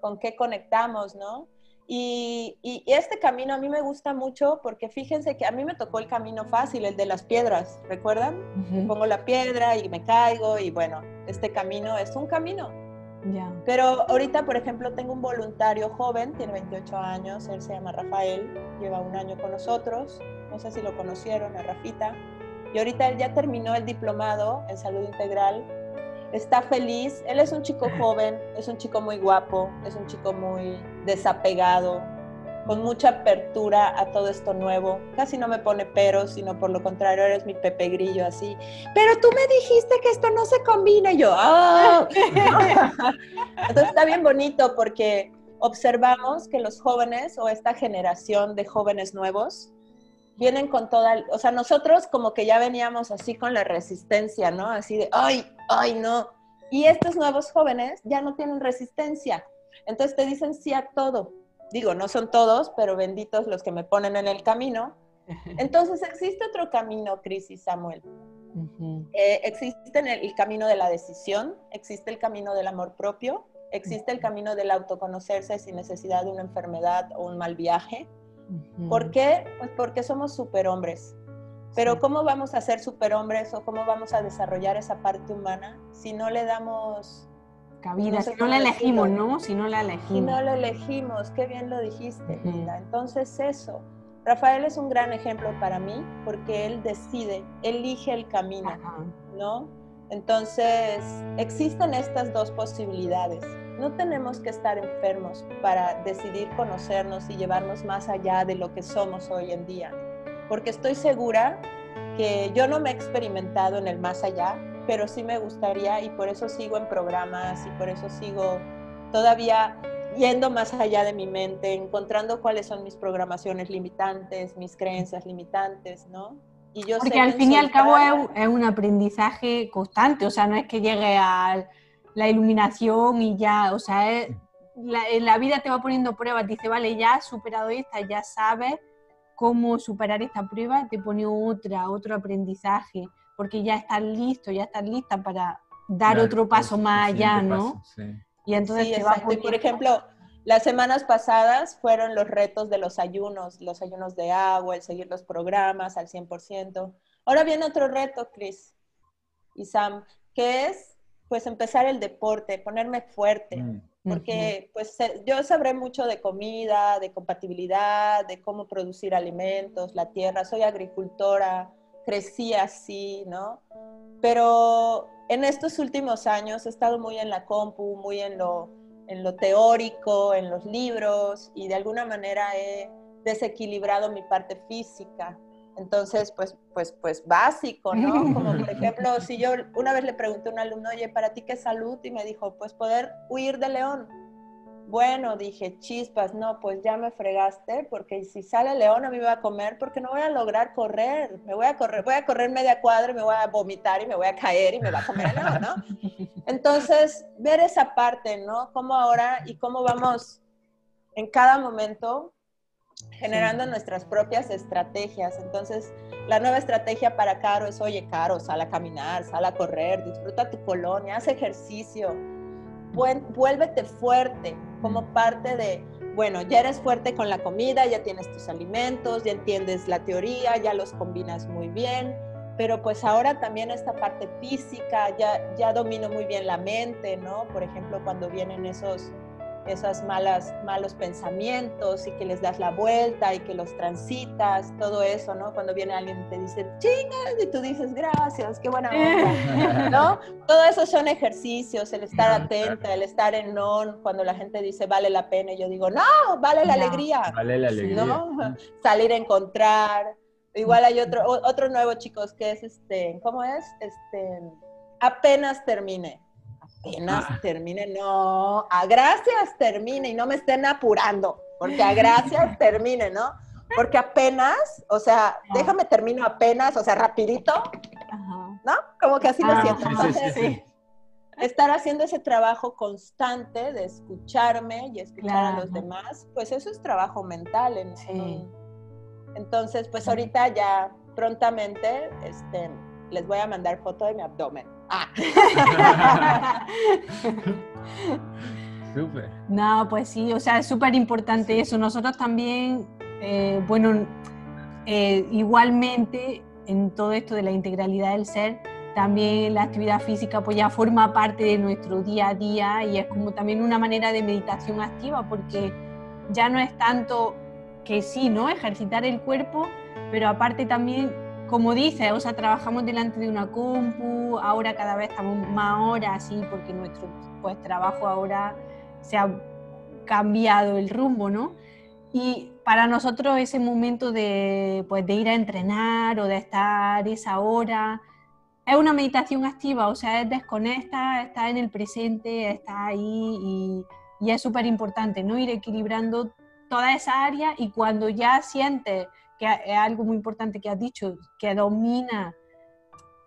con qué conectamos, ¿no? Y, y, este camino a mí me gusta mucho porque fíjense que a mí me tocó el camino fácil, el de las piedras, ¿recuerdan? Pongo la piedra y me caigo y bueno, este camino es un camino pero ahorita, por ejemplo, tengo un voluntario joven, tiene 28 años, él se llama Rafael, lleva un año con nosotros, no sé si lo conocieron, a Rafita, y ahorita él ya terminó el diplomado en salud integral, está feliz, él es un chico *laughs* joven, es un chico muy guapo, es un chico muy desapegado, con mucha apertura a todo esto nuevo. Casi no me pone peros, sino por lo contrario, eres mi Pepe Grillo así. Pero tú me dijiste que esto no se combina. Y yo, ¡ah! *laughs* Entonces está bien bonito porque observamos que los jóvenes o esta generación de jóvenes nuevos vienen con toda, o sea, nosotros como que ya veníamos así con la resistencia, ¿no? Así de, ay, ay, no. Y estos nuevos jóvenes ya no tienen resistencia. Entonces te dicen sí a todo digo, no son todos, pero benditos los que me ponen en el camino. *laughs* Entonces existe otro camino, Cris y Samuel. Eh, existe el, camino de la decisión, existe el camino del amor propio, existe el camino del autoconocerse sin necesidad de una enfermedad o un mal viaje. ¿Por qué? Pues porque somos superhombres. Pero ¿cómo vamos a ser superhombres o cómo vamos a desarrollar esa parte humana si no le damos cabida, si no la elegimos, ¿no? Si no la elegimos. Si no la elegimos, qué bien lo dijiste, Linda. Entonces eso, Rafael es un gran ejemplo para mí porque él decide, elige el camino, ¿no? Entonces, existen estas dos posibilidades. No tenemos que estar enfermos para decidir conocernos y llevarnos más allá de lo que somos hoy en día. Porque estoy segura que yo no me he experimentado en el más allá, pero sí me gustaría y por eso sigo en programas y por eso sigo todavía yendo más allá de mi mente, encontrando cuáles son mis programaciones limitantes, mis creencias limitantes, ¿no? Y yo Porque al fin y al cabo es, un aprendizaje constante, o sea, no es que llegue a la iluminación y ya, o sea, la, la, vida te va poniendo pruebas, dice, vale, ya has superado esta, ya sabes cómo superar esta prueba, te pone otra, otro aprendizaje porque ya estás listo, ya estás lista para dar otro paso más allá, ¿no? Y entonces sí, te por ejemplo, las semanas pasadas fueron los retos de los ayunos, los ayunos de agua, el seguir los programas al 100%. Ahora viene otro reto, Chris y Sam, que es pues empezar el deporte, ponerme fuerte, mm, porque pues yo sabré mucho de comida, de compatibilidad, de cómo producir alimentos, la tierra, soy agricultora, crecí así, ¿no? Pero en estos últimos años he estado muy en la compu, muy en lo, en lo teórico, en los libros, y de alguna manera he desequilibrado mi parte física. Entonces, pues, pues, pues básico, ¿no? *laughs* Como por ejemplo, si yo una vez le pregunté a un alumno, oye, ¿para ti qué es salud? Y me dijo, pues poder huir de león. Bueno, dije, chispas, no, pues ya me fregaste, porque si sale león a mí me va a comer, porque no voy a lograr correr. Me voy a correr, voy a correr media cuadra y me voy a vomitar y me voy a caer y me va a comer el león, ¿no? *laughs* Entonces, ver esa parte, ¿no? Cómo ahora y cómo vamos en cada momento generando nuestras propias estrategias. Entonces, la nueva estrategia para Caro es, oye, Caro, sal a caminar, sal a correr, disfruta tu colonia, haz ejercicio, vuélvete fuerte como parte de, bueno, ya eres fuerte con la comida, ya tienes tus alimentos, ya entiendes la teoría, ya los combinas muy bien, pero pues ahora también esta parte física, ya, ya domino muy bien la mente, ¿no? Por ejemplo, cuando vienen esos esas malas, malos pensamientos y que les das la vuelta y que los transitas, todo eso, ¿no? Cuando viene alguien y te dice, chingas, y tú dices, gracias, qué buena onda, *laughs* ¿no? Todo eso son ejercicios, el estar atenta, el estar en non, cuando la gente dice, vale la pena, y yo digo, no, vale la alegría. Vale la alegría. ¿no? *laughs* Salir a encontrar. Igual hay otro, otro nuevo, chicos, que es, este, ¿cómo es? Este, apenas termine apenas ah. termine, no, a gracias termine y no me estén apurando, porque a gracias *laughs* termine, ¿no? Porque apenas, o sea, ah. déjame termino apenas, o sea, rapidito, ¿no? Como que así lo ah, siento. Entonces, estar haciendo ese trabajo constante de escucharme y escuchar a los demás, pues eso es trabajo mental. entonces, pues ahorita ya prontamente este, les voy a mandar foto de mi abdomen. Ah. *laughs* súper. No, pues sí, o sea, es súper importante eso. Nosotros también, eh, bueno, eh, igualmente en todo esto de la integralidad del ser, también la actividad física pues ya forma parte de nuestro día a día y es como también una manera de meditación activa porque ya no es tanto que sí, ¿no? Ejercitar el cuerpo, pero aparte también como dice, o sea, trabajamos delante de una compu, ahora cada vez estamos más horas, sí, porque nuestro pues, trabajo ahora se ha cambiado el rumbo, ¿no? Y para nosotros ese momento de, pues, de ir a entrenar o de estar esa hora, es una meditación activa, o sea, es desconecta, está en el presente, está ahí y, y es súper importante, ¿no? Ir equilibrando toda esa área y cuando ya sientes que es algo muy importante que has dicho, que domina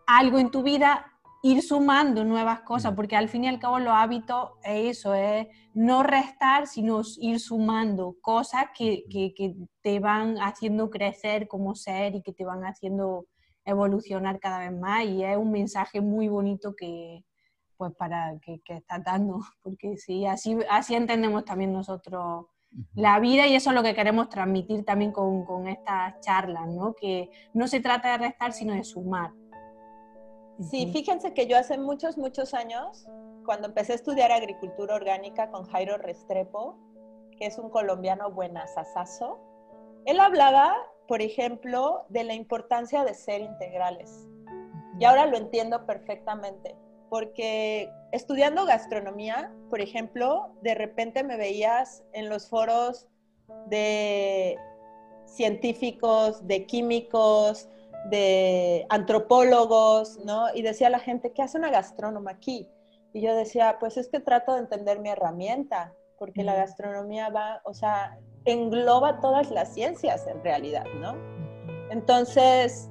algo en tu vida, ir sumando nuevas cosas, mm. porque al fin y al cabo los hábitos es eso, es no restar, sino ir sumando cosas que, que, te van haciendo crecer como ser y que te van haciendo evolucionar cada vez más y es un mensaje muy bonito que pues para que, que estás dando, *laughs* porque sí, así, así entendemos también nosotros la vida y eso es lo que queremos transmitir también con, con estas charlas, ¿no? Que no se trata de restar, sino de sumar. Sí, fíjense que yo hace muchos, muchos años, cuando empecé a estudiar agricultura orgánica con Jairo Restrepo, que es un colombiano buenazazazo, él hablaba, por ejemplo, de la importancia de ser integrales. Y ahora lo entiendo perfectamente porque estudiando gastronomía, por ejemplo, de repente me veías en los foros de científicos, de químicos, de antropólogos, ¿no? Y decía la gente, ¿qué hace una gastrónoma aquí? Y yo decía, pues es que trato de entender mi herramienta, porque la gastronomía va, o sea, engloba todas las ciencias en realidad, ¿no? Entonces,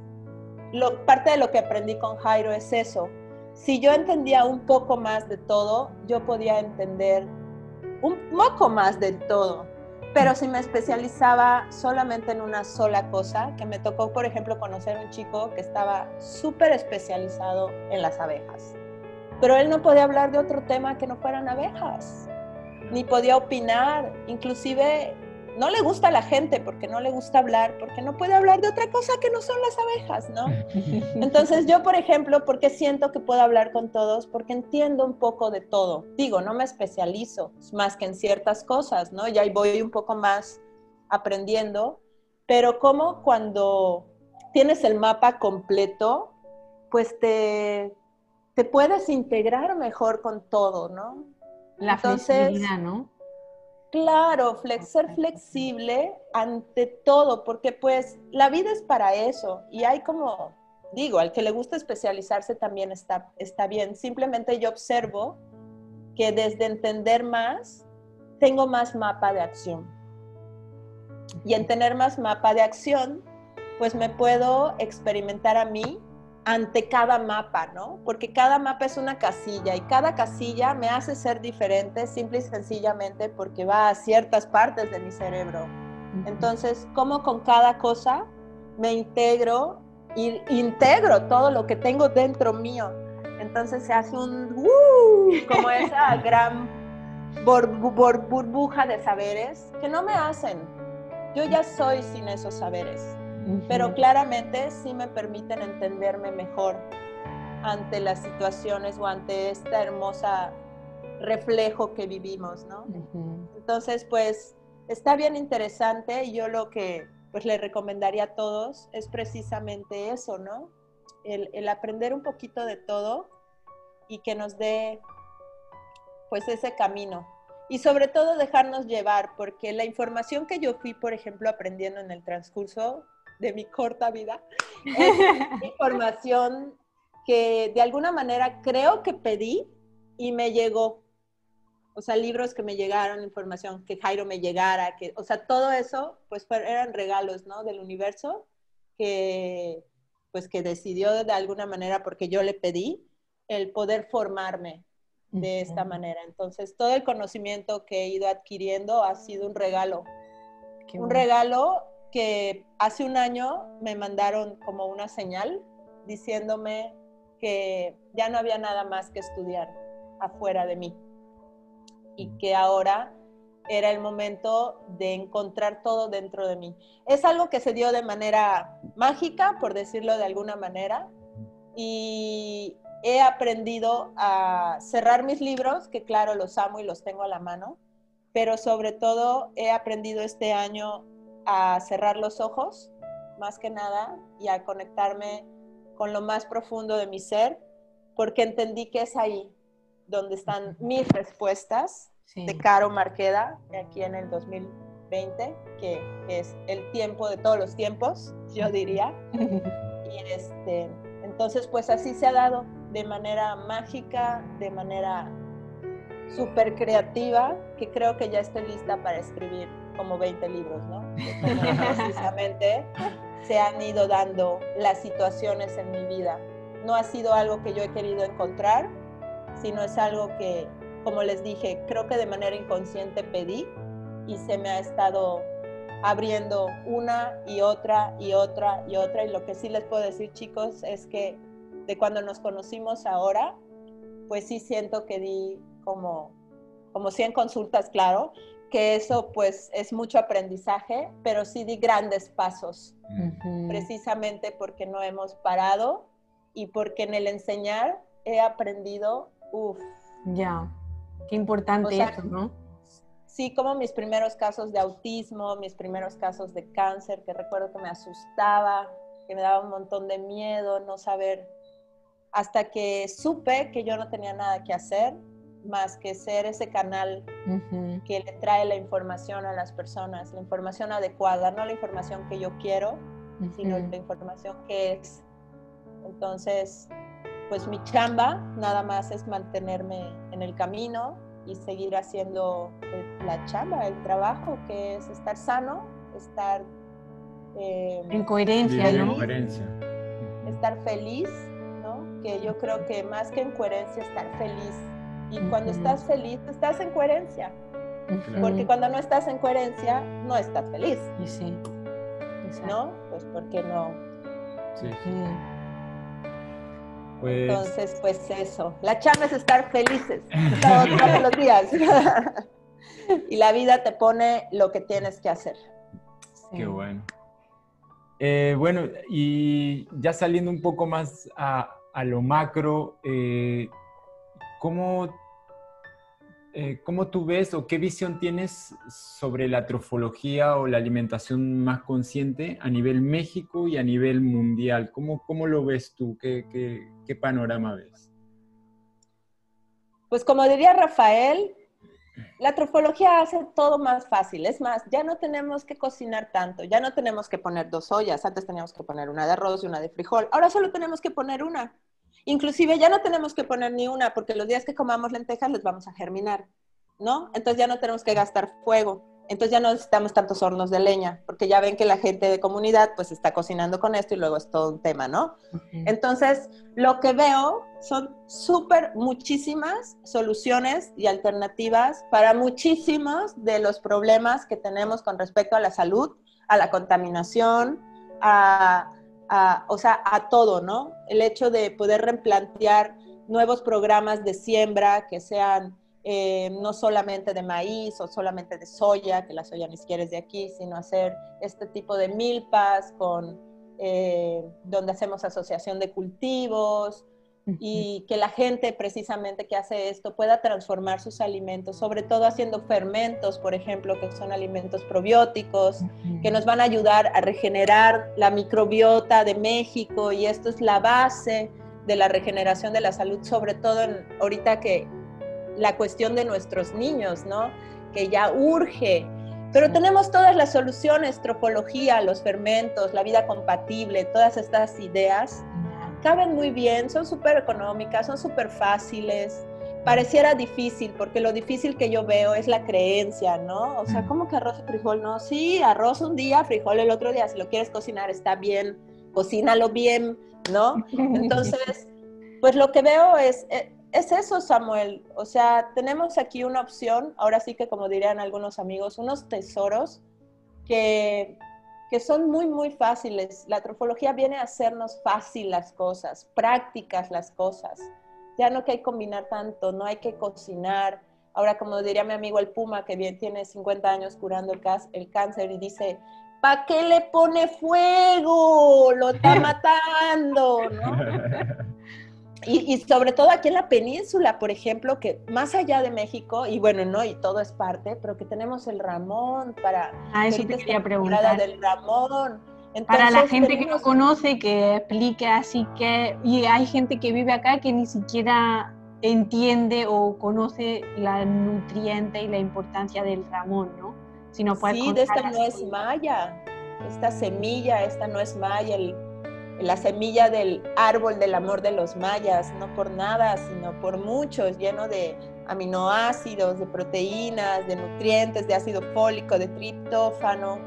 lo, parte de lo que aprendí con Jairo es eso, si yo entendía un poco más de todo, yo podía entender un poco más de todo. Pero si me especializaba solamente en una sola cosa, que me tocó, por ejemplo, conocer un chico que estaba súper especializado en las abejas. Pero él no podía hablar de otro tema que no fueran abejas, ni podía opinar. Inclusive no le gusta a la gente porque no le gusta hablar, porque no puede hablar de otra cosa que no son las abejas, ¿no? *laughs* Entonces yo, por ejemplo, porque siento que puedo hablar con todos, porque entiendo un poco de todo. Digo, no me especializo más que en ciertas cosas, ¿no? Y ahí voy un poco más aprendiendo, pero como cuando tienes el mapa completo, pues te, te puedes integrar mejor con todo, ¿no? La Entonces, ¿no? Claro, ser flexible ante todo, porque pues la vida es para eso y hay como, digo, al que le gusta especializarse también está, está bien. Simplemente yo observo que desde entender más, tengo más mapa de acción. Y en tener más mapa de acción, pues me puedo experimentar a mí ante cada mapa, ¿no? Porque cada mapa es una casilla y cada casilla me hace ser diferente simple y sencillamente porque va a ciertas partes de mi cerebro. Entonces, como con cada cosa me integro y integro todo lo que tengo dentro mío. Entonces se hace un uh, como esa *laughs* gran burbuja de saberes que no me hacen. Yo ya soy sin esos saberes pero claramente sí me permiten entenderme mejor ante las situaciones o ante esta hermosa reflejo que vivimos, ¿no? Entonces, pues está bien interesante y yo lo que pues le recomendaría a todos es precisamente eso, ¿no? El, el aprender un poquito de todo y que nos dé pues ese camino. Y sobre todo dejarnos llevar, porque la información que yo fui, por ejemplo, aprendiendo en el transcurso, de mi corta vida, es *laughs* información que de alguna manera creo que pedí y me llegó. O sea, libros que me llegaron, información que Jairo me llegara, que, o sea, todo eso, pues eran regalos, ¿no? Del universo que, pues que decidió de alguna manera, porque yo le pedí, el poder formarme de esta manera. Entonces, todo el conocimiento que he ido adquiriendo ha sido un regalo. un regalo que hace un año me mandaron como una señal diciéndome que ya no había nada más que estudiar afuera de mí y que ahora era el momento de encontrar todo dentro de mí. Es algo que se dio de manera mágica, por decirlo de alguna manera, y he aprendido a cerrar mis libros, que claro, los amo y los tengo a la mano, pero sobre todo he aprendido este año a cerrar los ojos, más que nada, y a conectarme con lo más profundo de mi ser, porque entendí que es ahí donde están mis respuestas de Caro Marqueda, aquí en el 2020, que es el tiempo de todos los tiempos, yo diría. *laughs* y este, entonces, pues así se ha dado de manera mágica, de manera súper creativa, que creo que ya estoy lista para escribir como 20 libros, ¿no? *laughs* *laughs* precisamente se han ido dando las situaciones en mi vida. No ha sido algo que yo he querido encontrar, sino es algo que, como les dije, creo que de manera inconsciente pedí y se me ha estado abriendo una y otra y otra y otra. Y lo que sí les puedo decir, chicos, es que de cuando nos conocimos ahora, pues sí siento que di como, como 100 consultas, claro, que eso pues es mucho aprendizaje, pero sí di grandes pasos, precisamente porque no hemos parado y porque en el enseñar he aprendido, uff. Ya, qué importante eso, ¿no? Sí, como mis primeros casos de autismo, mis primeros casos de cáncer, que recuerdo que me asustaba, que me daba un montón de miedo, no saber, hasta que supe que yo no tenía nada que hacer más que ser ese canal que le trae la información a las personas, la información adecuada, no la información que yo quiero, sino la información que es. Entonces, pues mi chamba nada más es mantenerme en el camino y seguir haciendo la chamba, el trabajo, que es estar sano, estar... Eh, en coherencia, ¿no? Estar feliz, ¿no? Que yo creo que más que en coherencia, estar feliz y cuando estás feliz, estás en coherencia. Porque cuando no estás en coherencia, no estás feliz. Y sí. ¿No? Pues porque no. Sí. Pues... Entonces, pues eso. La chamba es estar felices *laughs* todos, los días. *laughs* y la vida te pone lo que tienes que hacer. Qué bueno. Eh, bueno, y ya saliendo un poco más a, a lo macro, eh, ¿cómo eh, ¿cómo tú ves o qué visión tienes sobre la trofología o la alimentación más consciente a nivel México y a nivel mundial? ¿Cómo, cómo lo ves tú? ¿Qué, qué, panorama ves? Pues como diría Rafael, La trofología hace todo más fácil. Es más, ya no tenemos que cocinar tanto, ya no tenemos que poner dos ollas. Antes teníamos que poner una de arroz y una de frijol. Ahora solo tenemos que poner una. Inclusive ya no tenemos que poner ni una porque los días que comamos lentejas les vamos a germinar, ¿no? Entonces ya no tenemos que gastar fuego. Entonces ya no necesitamos tantos hornos de leña, porque ya ven que la gente de comunidad pues está cocinando con esto y luego es todo un tema, ¿no? Entonces, lo que veo son súper muchísimas soluciones y alternativas para muchísimos de los problemas que tenemos con respecto a la salud, a la contaminación, a, o sea, a todo, ¿no? El hecho de poder replantear nuevos programas de siembra que sean eh, no solamente de maíz o solamente de soya, que la soya ni siquiera es de aquí, sino hacer este tipo de milpas con, eh, donde hacemos asociación de cultivos y que la gente precisamente que hace esto pueda transformar sus alimentos, sobre todo haciendo fermentos, por ejemplo, que son alimentos probióticos, que nos van a ayudar a regenerar la microbiota de México y esto es la base de la regeneración de la salud, sobre todo en, ahorita que la cuestión de nuestros niños, ¿no? Que ya urge. Pero tenemos todas las soluciones, tropología, los fermentos, la vida compatible, todas estas ideas caben muy bien, son súper económicas, son súper fáciles. Pareciera difícil, porque lo difícil que yo veo es la creencia, ¿no? O sea, ¿cómo que arroz y frijol? No, sí, arroz un día, frijol el otro día. Si lo quieres cocinar, está bien, cocínalo bien, ¿no? *laughs* Entonces, pues lo que veo es, eh, es eso, Samuel. O sea, tenemos aquí una opción, ahora sí que como dirían algunos amigos, unos tesoros que, que son muy, muy fáciles. La trofología viene a hacernos fácil las cosas, prácticas las cosas. Ya no que hay que combinar tanto, no hay que cocinar. Ahora, como diría mi amigo el Puma, que bien tiene 50 años curando el, el cáncer y dice, ¿para qué le pone fuego? Lo está *laughs* matando, ¿no? Y, sobre todo aquí en la península, por ejemplo, que más allá de México, y bueno, no, y todo es parte, pero que tenemos el Ramón para... Ah, eso te quería preguntar. del Ramón. para la gente que no conoce, que explique así que... Y hay gente que vive acá que ni siquiera entiende o conoce la nutriente y la importancia del Ramón, ¿no? Si no sí, de esta no es maya, esta semilla, esta no es maya, el la semilla del árbol del amor de los mayas, no por nada, sino por muchos, lleno de aminoácidos, de proteínas, de nutrientes, de ácido fólico, de triptófano.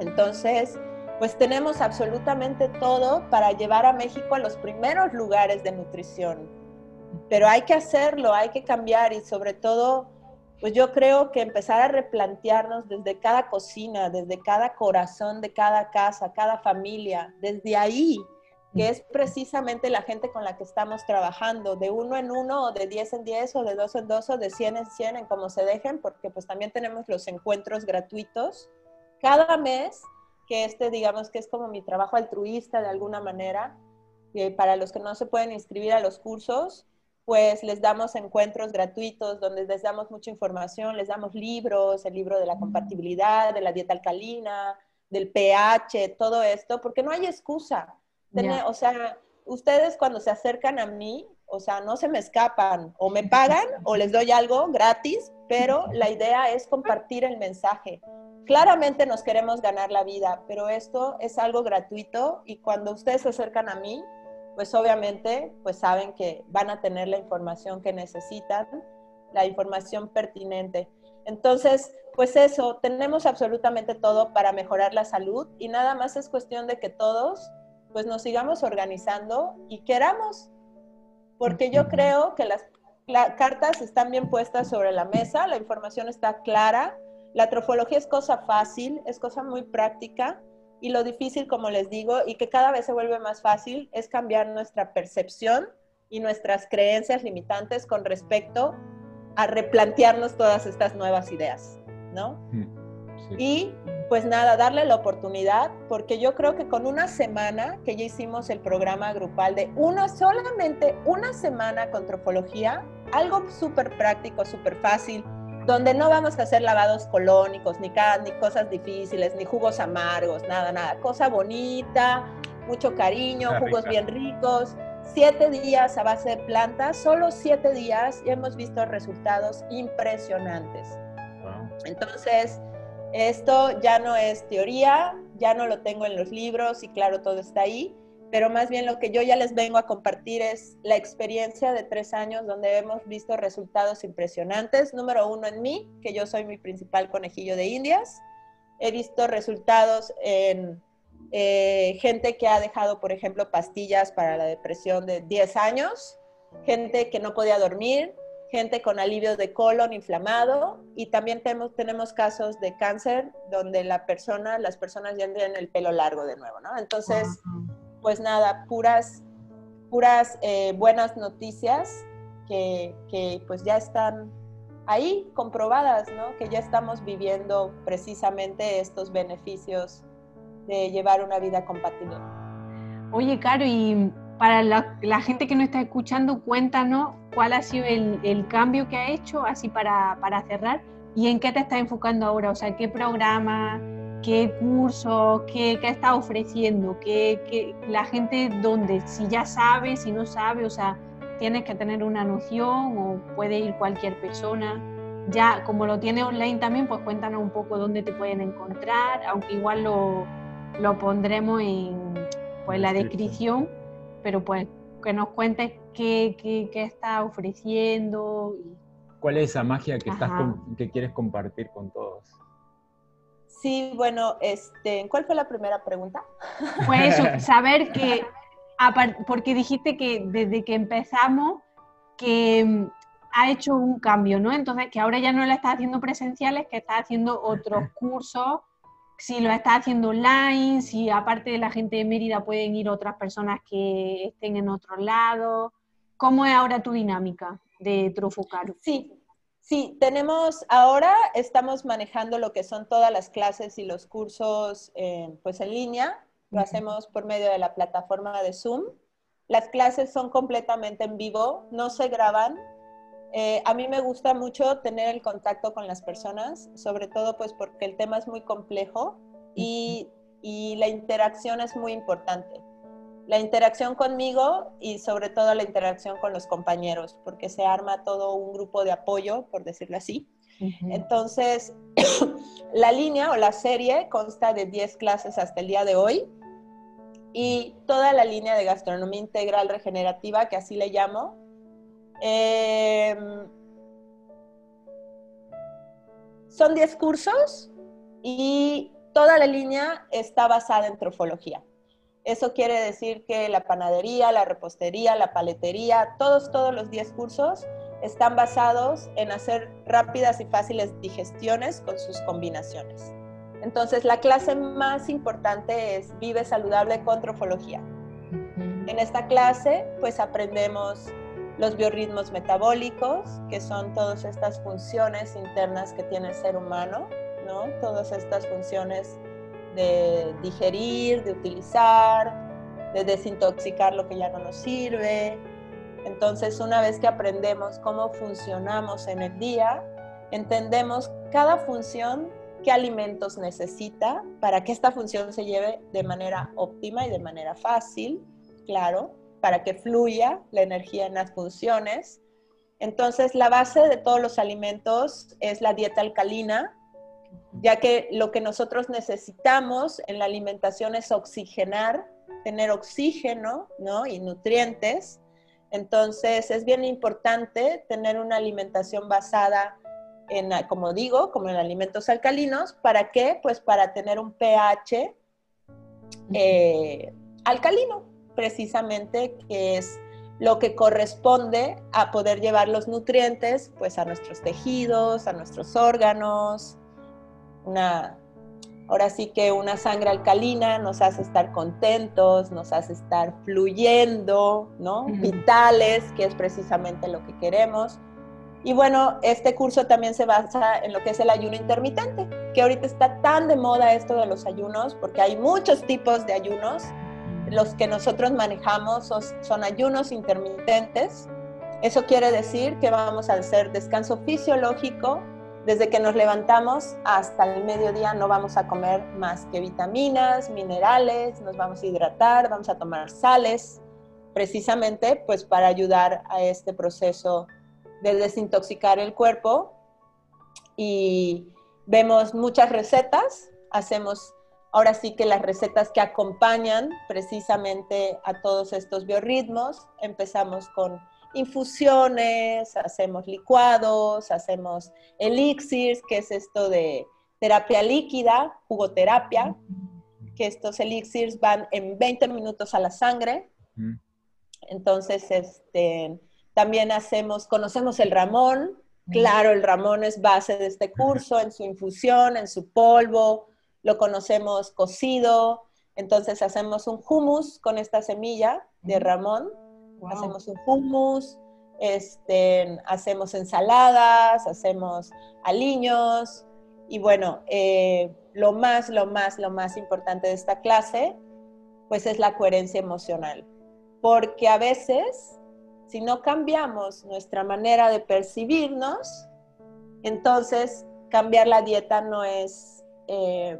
Entonces, pues tenemos absolutamente todo para llevar a México a los primeros lugares de nutrición. Pero hay que hacerlo, hay que cambiar y sobre todo pues yo creo que empezar a replantearnos desde cada cocina, desde cada corazón de cada casa, cada familia, desde ahí, que es precisamente la gente con la que estamos trabajando, de uno en uno, o de diez en diez, o de dos en dos, o de cien en cien, en como se dejen, porque pues también tenemos los encuentros gratuitos cada mes, que este digamos que es como mi trabajo altruista de alguna manera, eh, para los que no se pueden inscribir a los cursos, pues les damos encuentros gratuitos donde les damos mucha información, les damos libros, el libro de la compatibilidad, de la dieta alcalina, del pH, todo esto, porque no hay excusa. O sea, ustedes cuando se acercan a mí, o sea, no se me escapan, o me pagan o les doy algo gratis, pero la idea es compartir el mensaje. Claramente nos queremos ganar la vida, pero esto es algo gratuito y cuando ustedes se acercan a mí, pues obviamente pues saben que van a tener la información que necesitan, la información pertinente. Entonces, pues eso, tenemos absolutamente todo para mejorar la salud y nada más es cuestión de que todos pues nos sigamos organizando y queramos, porque yo creo que las, cartas están bien puestas sobre la mesa, la información está clara, la trofología es cosa fácil, es cosa muy práctica y lo difícil, como les digo, y que cada vez se vuelve más fácil, es cambiar nuestra percepción y nuestras creencias limitantes con respecto a replantearnos todas estas nuevas ideas, ¿no? Y pues nada, darle la oportunidad, porque yo creo que con una semana que ya hicimos el programa grupal de una, solamente una semana con trofología, algo súper práctico, súper fácil, donde no vamos a hacer lavados colónicos, ni, ni cosas difíciles, ni jugos amargos, nada, nada. Cosa bonita, mucho cariño, jugos bien ricos, siete días a base de plantas, solo siete días y hemos visto resultados impresionantes. Entonces, esto ya no es teoría, ya no lo tengo en los libros y claro, todo está ahí, pero más bien lo que yo ya les vengo a compartir es la experiencia de tres años donde hemos visto resultados impresionantes. Número uno en mí, que yo soy mi principal conejillo de indias. He visto resultados en eh, gente que ha dejado, por ejemplo, pastillas para la depresión de 10 años, gente que no podía dormir, gente con alivio de colon inflamado y también tenemos, tenemos casos de cáncer donde la persona, las personas ya tienen el pelo largo de nuevo, ¿no? Entonces, pues nada, puras, puras eh, buenas noticias que, que pues ya están ahí comprobadas, ¿no? Que ya estamos viviendo precisamente estos beneficios de llevar una vida compatible. Oye, Caro, y para la, gente que no está escuchando, cuéntanos cuál ha sido el, cambio que ha hecho, así para, cerrar, y en qué te estás enfocando ahora, o sea, qué programa, qué curso, qué, qué está ofreciendo, qué, la gente dónde, si ya sabe, si no sabe, o sea, tienes que tener una noción o puede ir cualquier persona. Ya, como lo tiene online también, pues cuéntanos un poco dónde te pueden encontrar, aunque igual lo, lo pondremos en pues, la descripción pero pues que nos cuentes qué, qué, está ofreciendo. ¿Cuál es esa magia que, estás que quieres compartir con todos? Sí, bueno, este, ¿cuál fue la primera pregunta? *laughs* Pues eso, saber que, porque dijiste que desde que empezamos, que mm, ha hecho un cambio, ¿no? Entonces, que ahora ya no la está haciendo presenciales, que está haciendo otros cursos si lo está haciendo online, si aparte de la gente de Mérida pueden ir otras personas que estén en otro lado. ¿Cómo es ahora tu dinámica de Trofocar? Sí, sí, tenemos ahora, estamos manejando lo que son todas las clases y los cursos eh, pues en línea. Lo hacemos por medio de la plataforma de Zoom. Las clases son completamente en vivo, no se graban, eh, a mí me gusta mucho tener el contacto con las personas, sobre todo pues porque el tema es muy complejo y, la interacción es muy importante. La interacción conmigo y sobre todo la interacción con los compañeros, porque se arma todo un grupo de apoyo, por decirlo así. Entonces, *clears throat* la línea o la serie consta de 10 clases hasta el día de hoy y toda la línea de gastronomía integral regenerativa, que así le llamo, Em, son 10 cursos y toda la línea está basada en trofología. Eso quiere decir que la panadería, la repostería, la paletería, todos, todos los 10 cursos están basados en hacer rápidas y fáciles digestiones con sus combinaciones. Entonces, la clase más importante es Vive saludable con trofología. En esta clase, pues aprendemos los biorritmos metabólicos, que son todas estas funciones internas que tiene el ser humano, ¿no? Todas estas funciones de digerir, de utilizar, de desintoxicar lo que ya no nos sirve. Entonces, una vez que aprendemos cómo funcionamos en el día, entendemos cada función, qué alimentos necesita para que esta función se lleve de manera óptima y de manera fácil, claro, para que fluya la energía en las funciones. Entonces, la base de todos los alimentos es la dieta alcalina, ya que lo que nosotros necesitamos en la alimentación es oxigenar, tener oxígeno ¿no? y nutrientes. Entonces, es bien importante tener una alimentación basada en, como digo, como en alimentos alcalinos. ¿Para qué? Pues para tener un pH eh, alcalino, precisamente que es lo que corresponde a poder llevar los nutrientes pues a nuestros tejidos, a nuestros órganos. Una, ahora sí que una sangre alcalina nos hace estar contentos, nos hace estar fluyendo, ¿no? Vitales, que es precisamente lo que queremos. Y bueno, este curso también se basa en lo que es el ayuno intermitente, que ahorita está tan de moda esto de los ayunos, porque hay muchos tipos de ayunos los que nosotros manejamos son, ayunos intermitentes. Eso quiere decir que vamos a hacer descanso fisiológico. Desde que nos levantamos hasta el mediodía no vamos a comer más que vitaminas, minerales, nos vamos a hidratar, vamos a tomar sales precisamente pues para ayudar a este proceso de desintoxicar el cuerpo. Y vemos muchas recetas, hacemos ahora sí que las recetas que acompañan precisamente a todos estos biorritmos, empezamos con infusiones, hacemos licuados, hacemos elixirs, que es esto de terapia líquida, jugoterapia, que estos elixirs van en 20 minutos a la sangre. Entonces, este, también hacemos, conocemos el ramón, claro, el ramón es base de este curso, en su infusión, en su polvo, lo conocemos cocido, entonces hacemos un hummus con esta semilla de ramón, hacemos un hummus, este, hacemos ensaladas, hacemos aliños, y bueno, eh, lo más, lo más, lo más importante de esta clase, pues es la coherencia emocional. Porque a veces, si no cambiamos nuestra manera de percibirnos, entonces cambiar la dieta no es... Eh,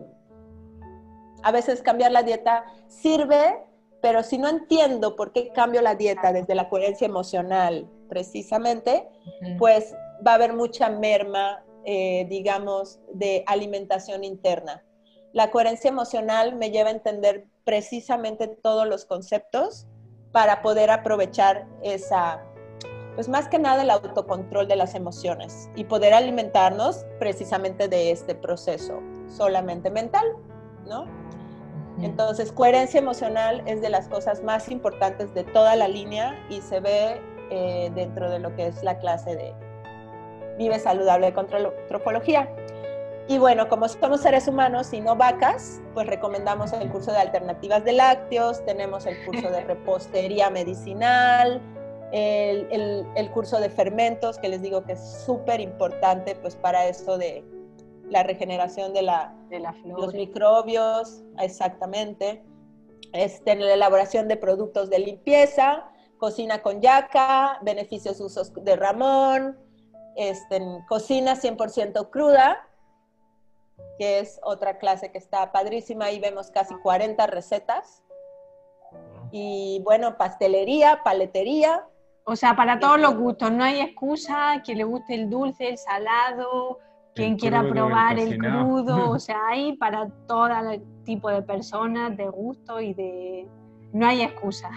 a veces cambiar la dieta sirve, pero si no entiendo por qué cambio la dieta desde la coherencia emocional precisamente, pues va a haber mucha merma eh, digamos, de alimentación interna. La coherencia emocional me lleva a entender precisamente todos los conceptos para poder aprovechar esa, pues más que nada el autocontrol de las emociones y poder alimentarnos precisamente de este proceso solamente mental, ¿no? Entonces, coherencia emocional es de las cosas más importantes de toda la línea y se ve eh, dentro de lo que es la clase de Vive Saludable de Tropología. Y bueno, como somos seres humanos y no vacas, pues recomendamos el curso de alternativas de lácteos, tenemos el curso de *laughs* repostería medicinal, el, el, curso de fermentos, que les digo que es súper importante pues para esto de la regeneración de, la, de la los microbios, exactamente. Este, la elaboración de productos de limpieza, cocina con yaca, beneficios usos de Ramón, este, cocina 100% cruda, que es otra clase que está padrísima. Ahí vemos casi 40 recetas. Y bueno, pastelería, paletería. O sea, para todos los gustos, no hay excusa, quien le guste el dulce, el salado, quien quiera probar el, crudo, o *laughs* sea, hay para todo tipo de personas, de gusto y de... No hay excusa.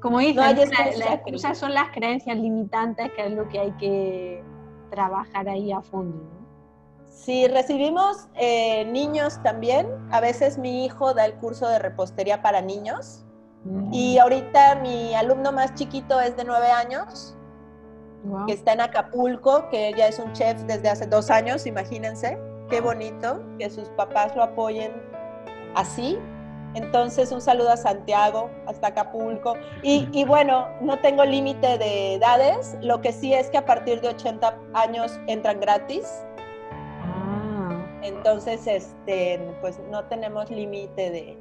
Como dicen, las excusas son las creencias limitantes, que es lo que hay que trabajar ahí a fondo. Sí, recibimos eh, niños también. A veces mi hijo da el curso de repostería para niños. Mm. Y ahorita mi alumno más chiquito es de nueve años, que está en Acapulco, que ya es un chef desde hace dos años, imagínense. Qué bonito que sus papás lo apoyen así. Entonces, un saludo a Santiago, hasta Acapulco. Y, bueno, no tengo límite de edades, lo que sí es que a partir de 80 años entran gratis. Ah. Entonces, este, pues no tenemos límite de,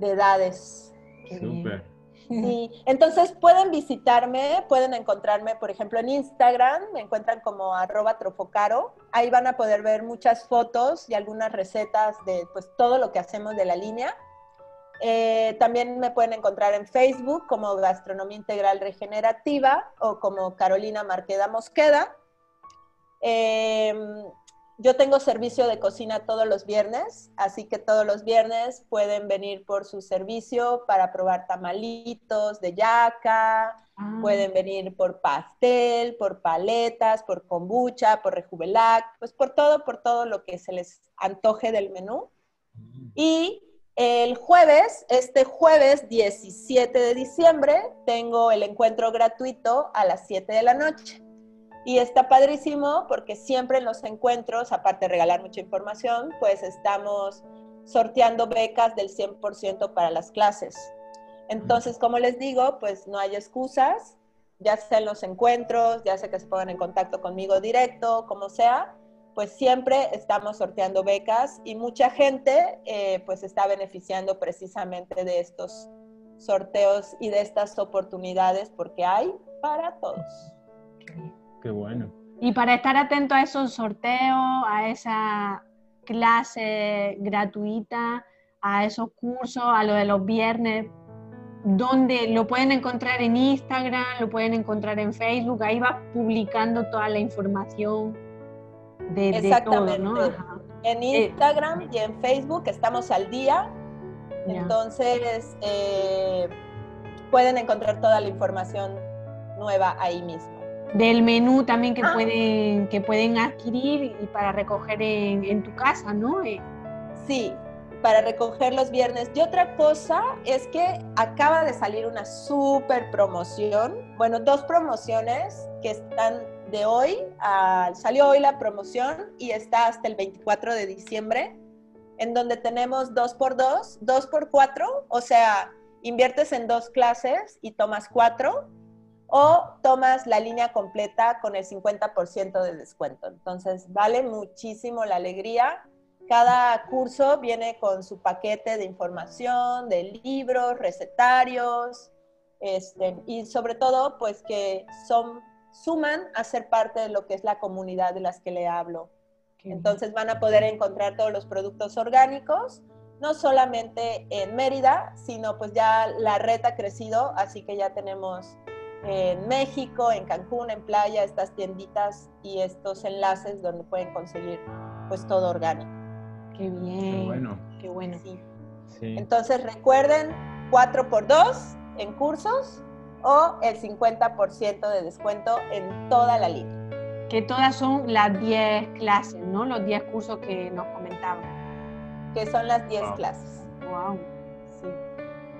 edades. Súper. Sí, entonces pueden visitarme, pueden encontrarme, por ejemplo, en Instagram, me encuentran como arroba trofocaro. Ahí van a poder ver muchas fotos y algunas recetas de pues todo lo que hacemos de la línea. Eh, también me pueden encontrar en Facebook como Gastronomía Integral Regenerativa o como Carolina Marqueda Mosqueda. Em, yo tengo servicio de cocina todos los viernes, así que todos los viernes pueden venir por su servicio para probar tamalitos de yaca, ah. pueden venir por pastel, por paletas, por kombucha, por rejuvelac, pues por todo, por todo lo que se les antoje del menú. Mm. Y el jueves, este jueves 17 de diciembre, tengo el encuentro gratuito a las 7 de la noche. Y está padrísimo porque siempre en los encuentros, aparte de regalar mucha información, pues estamos sorteando becas del 100% para las clases. Entonces, como les digo, pues no hay excusas, ya sea en los encuentros, ya sea que se pongan en contacto conmigo directo, como sea, pues siempre estamos sorteando becas y mucha gente eh, pues está beneficiando precisamente de estos sorteos y de estas oportunidades porque hay para todos. Qué bueno. Y para estar atento a esos sorteos, a esa clase gratuita, a esos cursos, a lo de los viernes, donde lo pueden encontrar en Instagram, lo pueden encontrar en Facebook, ahí va publicando toda la información de, todo, ¿no? En eh, Instagram y en Facebook estamos al día, entonces eh, pueden encontrar toda la información nueva ahí mismo. Del menú también que, ah. pueden, que pueden adquirir y para recoger en, en tu casa, ¿no? Eh, sí, para recoger los viernes. Y otra cosa es que acaba de salir una súper promoción, bueno, dos promociones que están de hoy, salió hoy la promoción y está hasta el 24 de diciembre, en donde tenemos dos por dos, dos por cuatro, o sea, inviertes en dos clases y tomas cuatro, o tomas la línea completa con el 50% de descuento. Entonces, vale muchísimo la alegría cada curso viene con su paquete de información, de libros, recetarios, este, y sobre todo, pues que son, suman a ser parte de lo que es la comunidad de las que le hablo. Entonces van a poder encontrar todos los productos orgánicos, no solamente en Mérida, sino pues ya la red ha crecido, así que ya tenemos en México, en Cancún, en Playa, estas tienditas y estos enlaces donde pueden conseguir pues todo orgánico. Qué bien. Qué bueno. Qué bueno. Sí. Entonces recuerden 4 por 2 en cursos o el 50% de descuento en toda la línea. Que todas son las 10 clases, ¿no? Los 10 cursos que nos comentaban. Que son las 10 clases. Wow. Sí.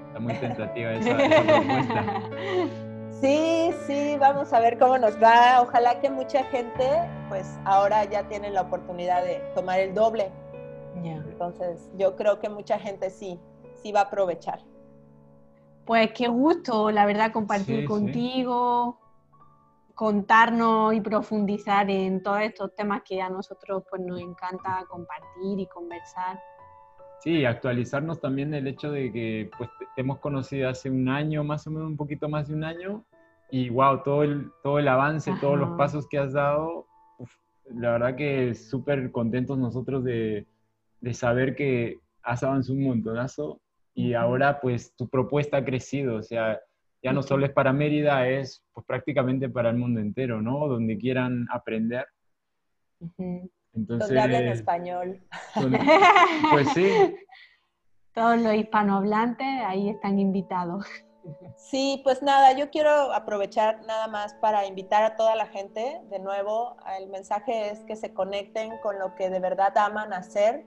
Está muy tentativa esa, *laughs* propuesta. Sí, sí, vamos a ver cómo nos va. Ojalá que mucha gente, pues ahora ya tiene la oportunidad de tomar el doble entonces, yo creo que mucha gente sí, sí va a aprovechar. Pues qué gusto, la verdad, compartir contigo, contarnos y profundizar en todos estos temas que a nosotros pues, nos encanta compartir y conversar. Sí, actualizarnos también el hecho de que pues, te hemos conocido hace un año, más o menos un poquito más de un año, y wow, todo el, todo el avance, todos los pasos que has dado, la verdad que súper contentos nosotros de, de saber que has avanzado un montonazo y ahora pues tu propuesta ha crecido, o sea, ya no solo es para Mérida, es pues prácticamente para el mundo entero, ¿no? Donde quieran aprender. Entonces, donde hablen español. *laughs* pues sí. Todos los hispanohablantes ahí están invitados. Sí, pues nada, yo quiero aprovechar nada más para invitar a toda la gente, de nuevo, el mensaje es que se conecten con lo que de verdad aman hacer,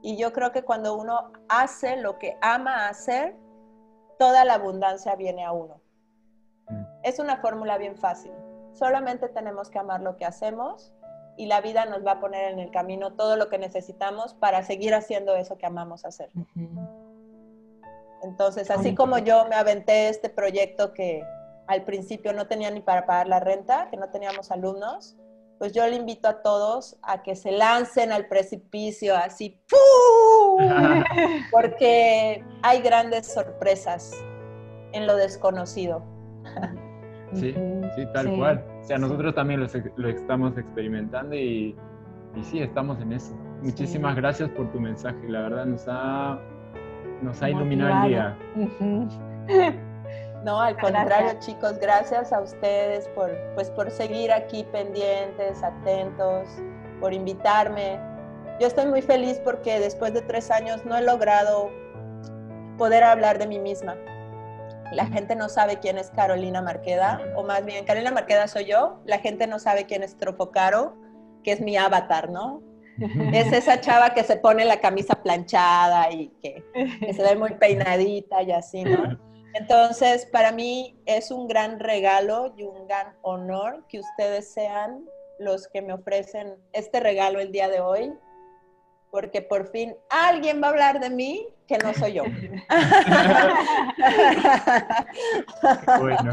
y yo creo que cuando uno hace lo que ama hacer, toda la abundancia viene a uno. Mm. Es una fórmula bien fácil. Solamente tenemos que amar lo que hacemos y la vida nos va a poner en el camino todo lo que necesitamos para seguir haciendo eso que amamos hacer. Entonces, así como yo me aventé este proyecto que al principio no tenía ni para pagar la renta, que no teníamos alumnos, pues yo le invito a todos a que se lancen al precipicio así, *laughs* porque hay grandes sorpresas en lo desconocido. Sí, sí, tal cual. O sea, nosotros también lo, estamos experimentando y, y, sí, estamos en eso. Muchísimas gracias por tu mensaje, la verdad nos ha, nos ha iluminado el día. No, al contrario, chicos, gracias a ustedes por, pues, por seguir aquí pendientes, atentos, por invitarme. Yo estoy muy feliz porque después de tres años no he logrado poder hablar de mí misma. La gente no sabe quién es Carolina Marqueda, o más bien, Carolina Marqueda soy yo. La gente no sabe quién es Trofocaro, que es mi avatar, ¿no? Es esa chava que se pone la camisa planchada y que, que se ve muy peinadita y así, ¿no? Entonces, para mí es un gran regalo y un gran honor que ustedes sean los que me ofrecen este regalo el día de hoy, porque por fin alguien va a hablar de mí que no soy yo. *laughs* bueno.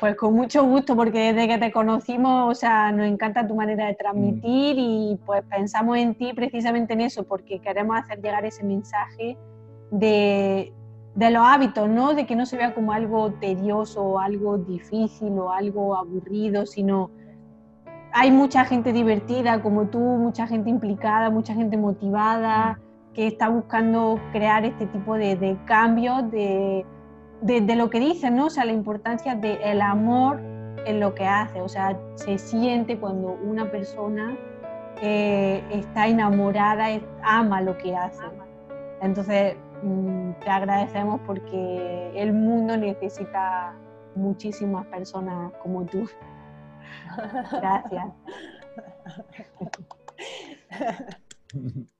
Pues con mucho gusto, porque desde que te conocimos, o sea, nos encanta tu manera de transmitir y pues pensamos en ti precisamente en eso, porque queremos hacer llegar ese mensaje de, de los hábitos, ¿no? De que no se vea como algo tedioso o algo difícil o algo aburrido, sino hay mucha gente divertida como tú, mucha gente implicada, mucha gente motivada que está buscando crear este tipo de, cambios, de, de, lo que dice, ¿no? O sea, la importancia del amor en lo que hace, o sea, se siente cuando una persona eh, está enamorada, ama lo que hace. Entonces, mm, te agradecemos porque el mundo necesita muchísimas personas como tú. *laughs* Gracias. *laughs*